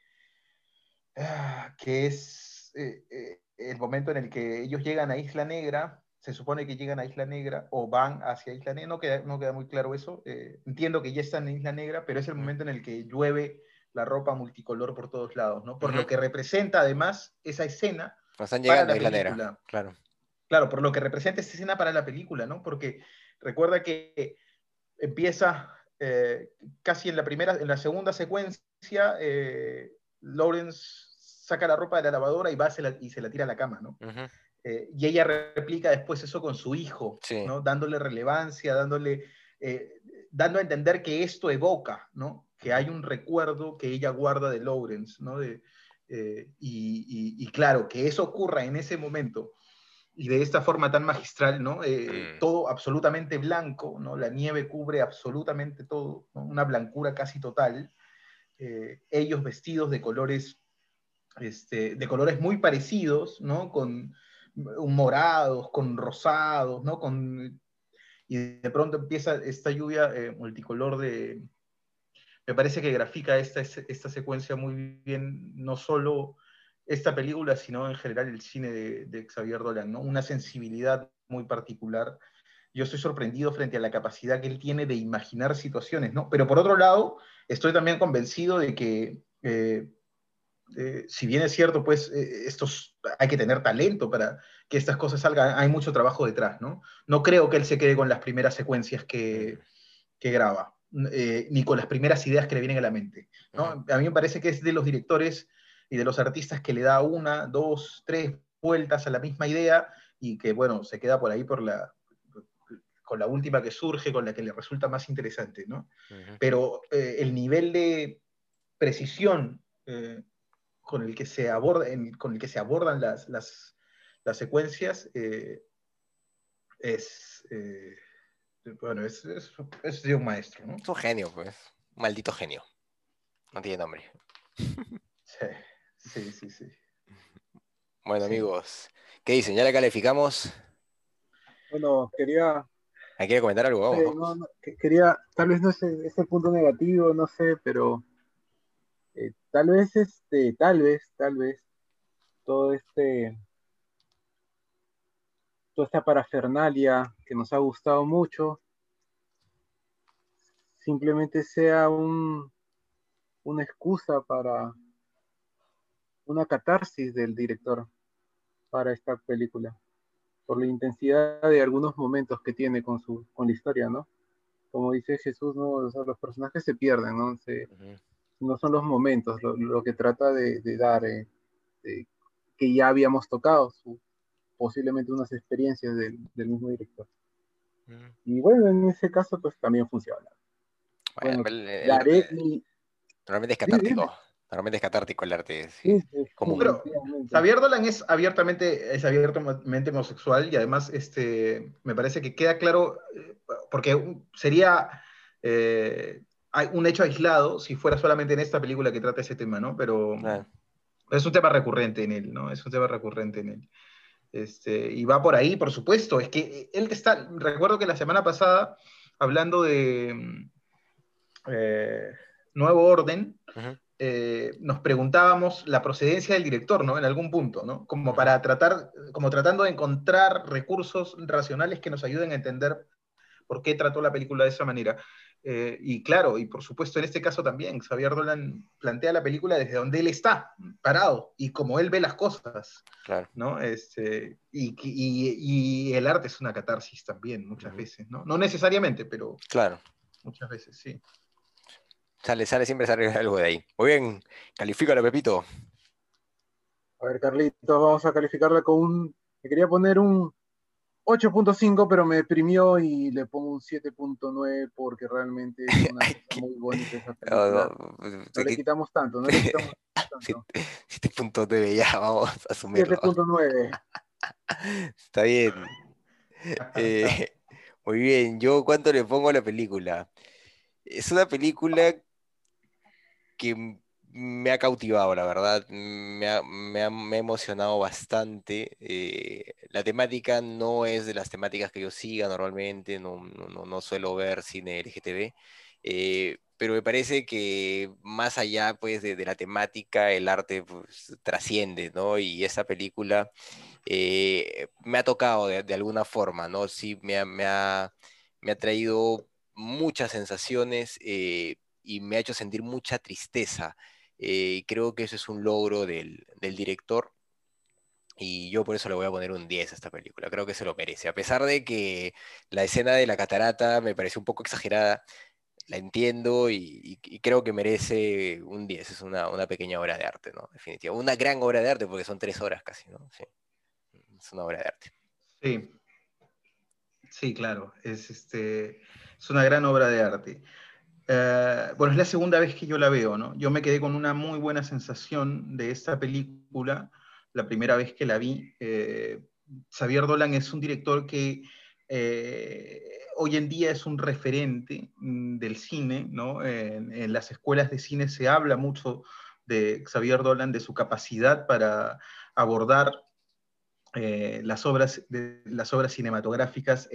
C: ah, que es eh, eh, el momento en el que ellos llegan a Isla Negra, se supone que llegan a Isla Negra o van hacia Isla Negra, no queda, no queda muy claro eso, eh, entiendo que ya están en Isla Negra, pero es el momento en el que llueve la ropa multicolor por todos lados, ¿no? Por lo que representa además esa escena
A: están
C: para
A: llegando
C: la
A: a Isla Negra, claro.
C: Claro, por lo que representa esta escena para la película, ¿no? Porque recuerda que empieza eh, casi en la primera, en la segunda secuencia, eh, Lawrence saca la ropa de la lavadora y va se la- y se la tira a la cama, ¿no? Eh, y ella replica después eso con su hijo,
A: Sí.
C: ¿no? dándole relevancia, dándole, dando a entender que esto evoca, ¿no? que hay un recuerdo que ella guarda de Lawrence, ¿no? De, y, y- y claro, que eso ocurra en ese momento y de esta forma tan magistral, ¿no? Eh,
A: Mm.
C: todo absolutamente blanco, ¿no? la nieve cubre absolutamente todo, ¿no? una blancura casi total, eh, ellos vestidos de colores este, de colores muy parecidos, ¿no? Con morados, con rosados, ¿no? Con, y de pronto empieza esta lluvia eh, multicolor de... Me parece que grafica esta, esta secuencia muy bien, no solo esta película, sino en general el cine de, de Xavier Dolan, ¿no? Una sensibilidad muy particular. Yo estoy sorprendido frente a la capacidad que él tiene de imaginar situaciones, ¿no? Pero por otro lado, estoy también convencido de que eh, eh, si bien es cierto, pues eh, estos, hay que tener talento para que estas cosas salgan, hay mucho trabajo detrás, ¿no? No creo que él se quede con las primeras secuencias que, que graba, ni con las primeras ideas que le vienen a la mente, ¿no? A mí me parece que es de los directores y de los artistas que le da una, dos, tres vueltas a la misma idea y que, bueno, se queda por ahí por la, con la última que surge, con la que le resulta más interesante, ¿no? Pero eh, el nivel de precisión eh, con el que se, aborda, en- con el que se abordan las, las, las secuencias eh, es, bueno, es, es, es de un maestro, ¿no?
A: Es un genio, pues. Maldito genio. No tiene nombre.
C: Sí, sí, sí. sí.
A: Bueno,
C: Sí.
A: amigos, ¿qué dicen? ¿Ya la calificamos?
B: Bueno, quería,
A: ¿Hay que comentar algo? Vamos,
B: eh,
A: ¿no?
B: no, no, que- quería, tal vez no es el- ese punto negativo, no sé, pero eh, tal vez, este, tal vez, tal vez, todo este, toda esta parafernalia que nos ha gustado mucho, simplemente sea un, una excusa para una catarsis del director para esta película, por la intensidad de algunos momentos que tiene con, su, con la historia, ¿no? Como dice Jesús, ¿no? O sea, los personajes se pierden, ¿no? Se- no son los momentos, lo, lo que trata de, de dar, eh, de- que ya habíamos tocado, su- posiblemente unas experiencias del, del mismo director. Y bueno, en ese caso, pues también funciona.
A: Bueno,
B: Bueno,
A: el- el-
B: Daré
A: el-
B: mi...
A: normalmente es catártico. Normalmente es catártico el arte. sí.
B: sí, sí,
A: Común.
C: Pero,
B: efectivamente.
C: Xavier Dolan es abiertamente, es abiertamente homosexual y además este, me parece que queda claro, eh, porque sería eh, hay un hecho aislado si fuera solamente en esta película que trata ese tema, ¿no? Pero es un tema recurrente en él, ¿no? Es un tema recurrente en él. Este, y va por ahí, por supuesto. Es que él está, recuerdo que la semana pasada, hablando de mm, eh, Nuevo Orden. Eh, nos preguntábamos la procedencia del director, ¿no? En algún punto, ¿no? Como para tratar, como tratando de encontrar recursos racionales que nos ayuden a entender por qué trató la película de esa manera. Eh, y claro, y por supuesto en este caso también, Xavier Dolan plantea la película desde donde él está, parado, y como él ve las cosas,
A: Claro.
C: ¿no? Este, y, y- y el arte es una catarsis también, muchas
A: Ujú.
C: veces, ¿no? No necesariamente, pero
A: Claro.
C: muchas veces, sí.
A: Sale, sale, siempre sale algo de ahí. Muy bien, califícalo, Pepito.
B: A ver, Carlitos, vamos a calificarla con un... Me quería poner un 8.5, pero me deprimió y le pongo un 7.9 porque realmente es una
A: Ay,
B: cosa muy bonita esa
A: No,
B: película.
A: no,
B: No le quitamos tanto, no le quitamos tanto.
A: 7.9 ya, vamos a asumirlo.
B: 7.9.
A: Está bien. Eh, muy bien, yo cuánto le pongo a la película. Es una película que me ha cautivado, la verdad. Me ha, me ha- me ha emocionado bastante. eh, la temática no es de las temáticas que yo siga normalmente, no, no, no- no suelo ver cine LGTB. eh, pero me parece que más allá pues, de, de la temática, el arte pues, trasciende, ¿no? Y esa película eh, me ha tocado de, de alguna forma, ¿no? Sí, me ha, me ha, me ha traído muchas sensaciones eh, y me ha hecho sentir mucha tristeza. Eh, y creo que eso es un logro del, del director. Y yo por eso le voy a poner un 10 a esta película. Creo que se lo merece. A pesar de que la escena de la catarata me pareció un poco exagerada, la entiendo y, creo que merece un 10. Es una, pequeña obra de arte, ¿no? Definitivamente. Una gran obra de arte porque son tres horas casi, ¿no? Sí. Es una obra de arte.
C: Sí. Sí, claro. Es, este, es una gran obra de arte. Eh, bueno, es la segunda vez que yo la veo, ¿no? Yo me quedé con una muy buena sensación de esta película la primera vez que la vi. Eh, Xavier Dolan es un director que eh, hoy en día es un referente mm, del cine, ¿no? En, las escuelas de cine se habla mucho de Xavier Dolan, de su capacidad para abordar eh, las, obras, de, las obras cinematográficas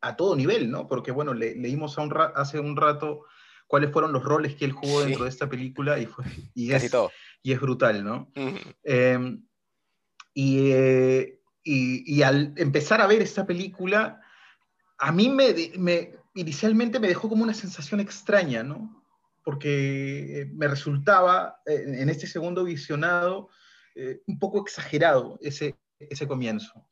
C: a, todo nivel, ¿no? Porque, bueno, leímos hace un rato cuáles fueron los roles que él jugó dentro de esta película y, fue, y, es, y es brutal, ¿no? Em, eh, y, al empezar a ver esta película, a mí me, me, inicialmente me dejó como una sensación extraña, ¿no? Porque eh, me resultaba, eh, en este segundo visionado, un poco exagerado ese, ese comienzo.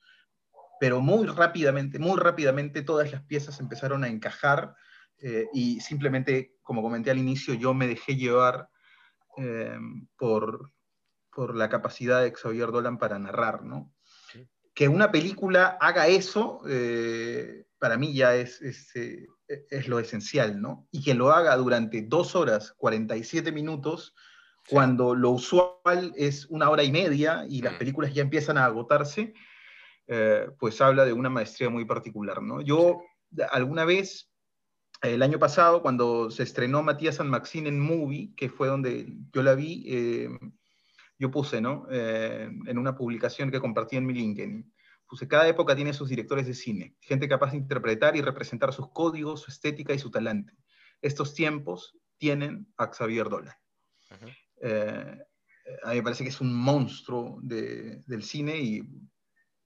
C: Pero muy rápidamente, muy rápidamente todas las piezas empezaron a encajar y simplemente, como comenté al inicio, yo me dejé llevar por, por la capacidad de Xavier Dolan para narrar, ¿no? Que una película haga eso, eh, para mí ya es, eh, es, lo esencial, ¿no? Y que lo haga durante dos horas, 47 minutos, cuando lo usual es una hora y media y las mm. películas ya empiezan a agotarse, eh, pues habla de una maestría muy particular, ¿no? Yo alguna vez, el año pasado, cuando se estrenó Matías San Maxine en Movie, que fue donde yo la vi, yo puse, ¿no? Eh, en una publicación que compartí en mi LinkedIn, puse, cada época tiene sus directores de cine, gente capaz de interpretar y representar sus códigos, su estética y su talante. Estos tiempos tienen a Xavier Dolan. Eh, a mí me parece que es un monstruo del cine y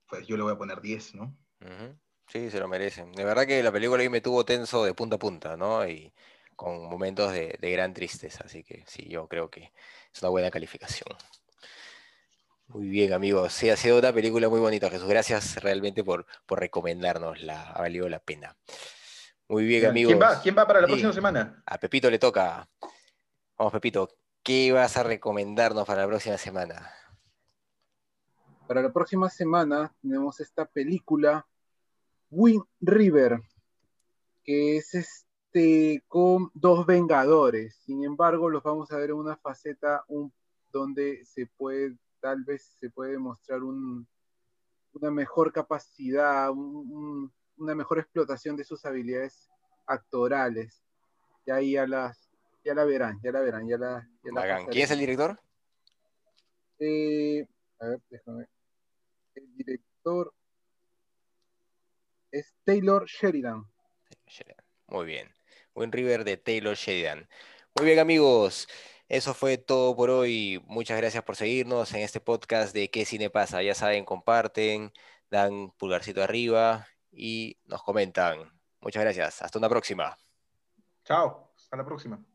C: pues yo le voy a poner 10, ¿no?
A: Sí, se lo merecen. De verdad que la película ahí me tuvo tenso de punta a punta, ¿no? Y con momentos de, de gran tristeza, así que sí, yo creo que es una buena calificación. Muy bien, amigos. Sí, ha sido una película muy bonita, Jesús. Gracias realmente por, por recomendárnosla. Ha valido la pena. Muy bien, amigos.
C: ¿Quién va? ¿Quién va para la próxima semana?
A: A Pepito le toca. Vamos, Pepito. ¿Qué vas a recomendarnos para la próxima semana?
B: Para la próxima semana tenemos esta película, Wind River, que es este con dos Vengadores. Sin embargo, los vamos a ver en una faceta donde se puede tal vez se puede demostrar una mejor capacidad, una mejor explotación de sus habilidades actorales. Y ahí ya, las, ya la verán, ya la verán, ya la,
A: ¿Quién es el director?
B: Eh, a ver, déjame. El director es Taylor Sheridan.
A: Muy bien. Buen River de Taylor Sheridan. Muy bien, amigos. Eso fue todo por hoy. Muchas gracias por seguirnos en este podcast de ¿Qué cine pasa? Ya saben, comparten, dan pulgarcito arriba y nos comentan. Muchas gracias. Hasta una próxima.
C: Chao. Hasta la próxima.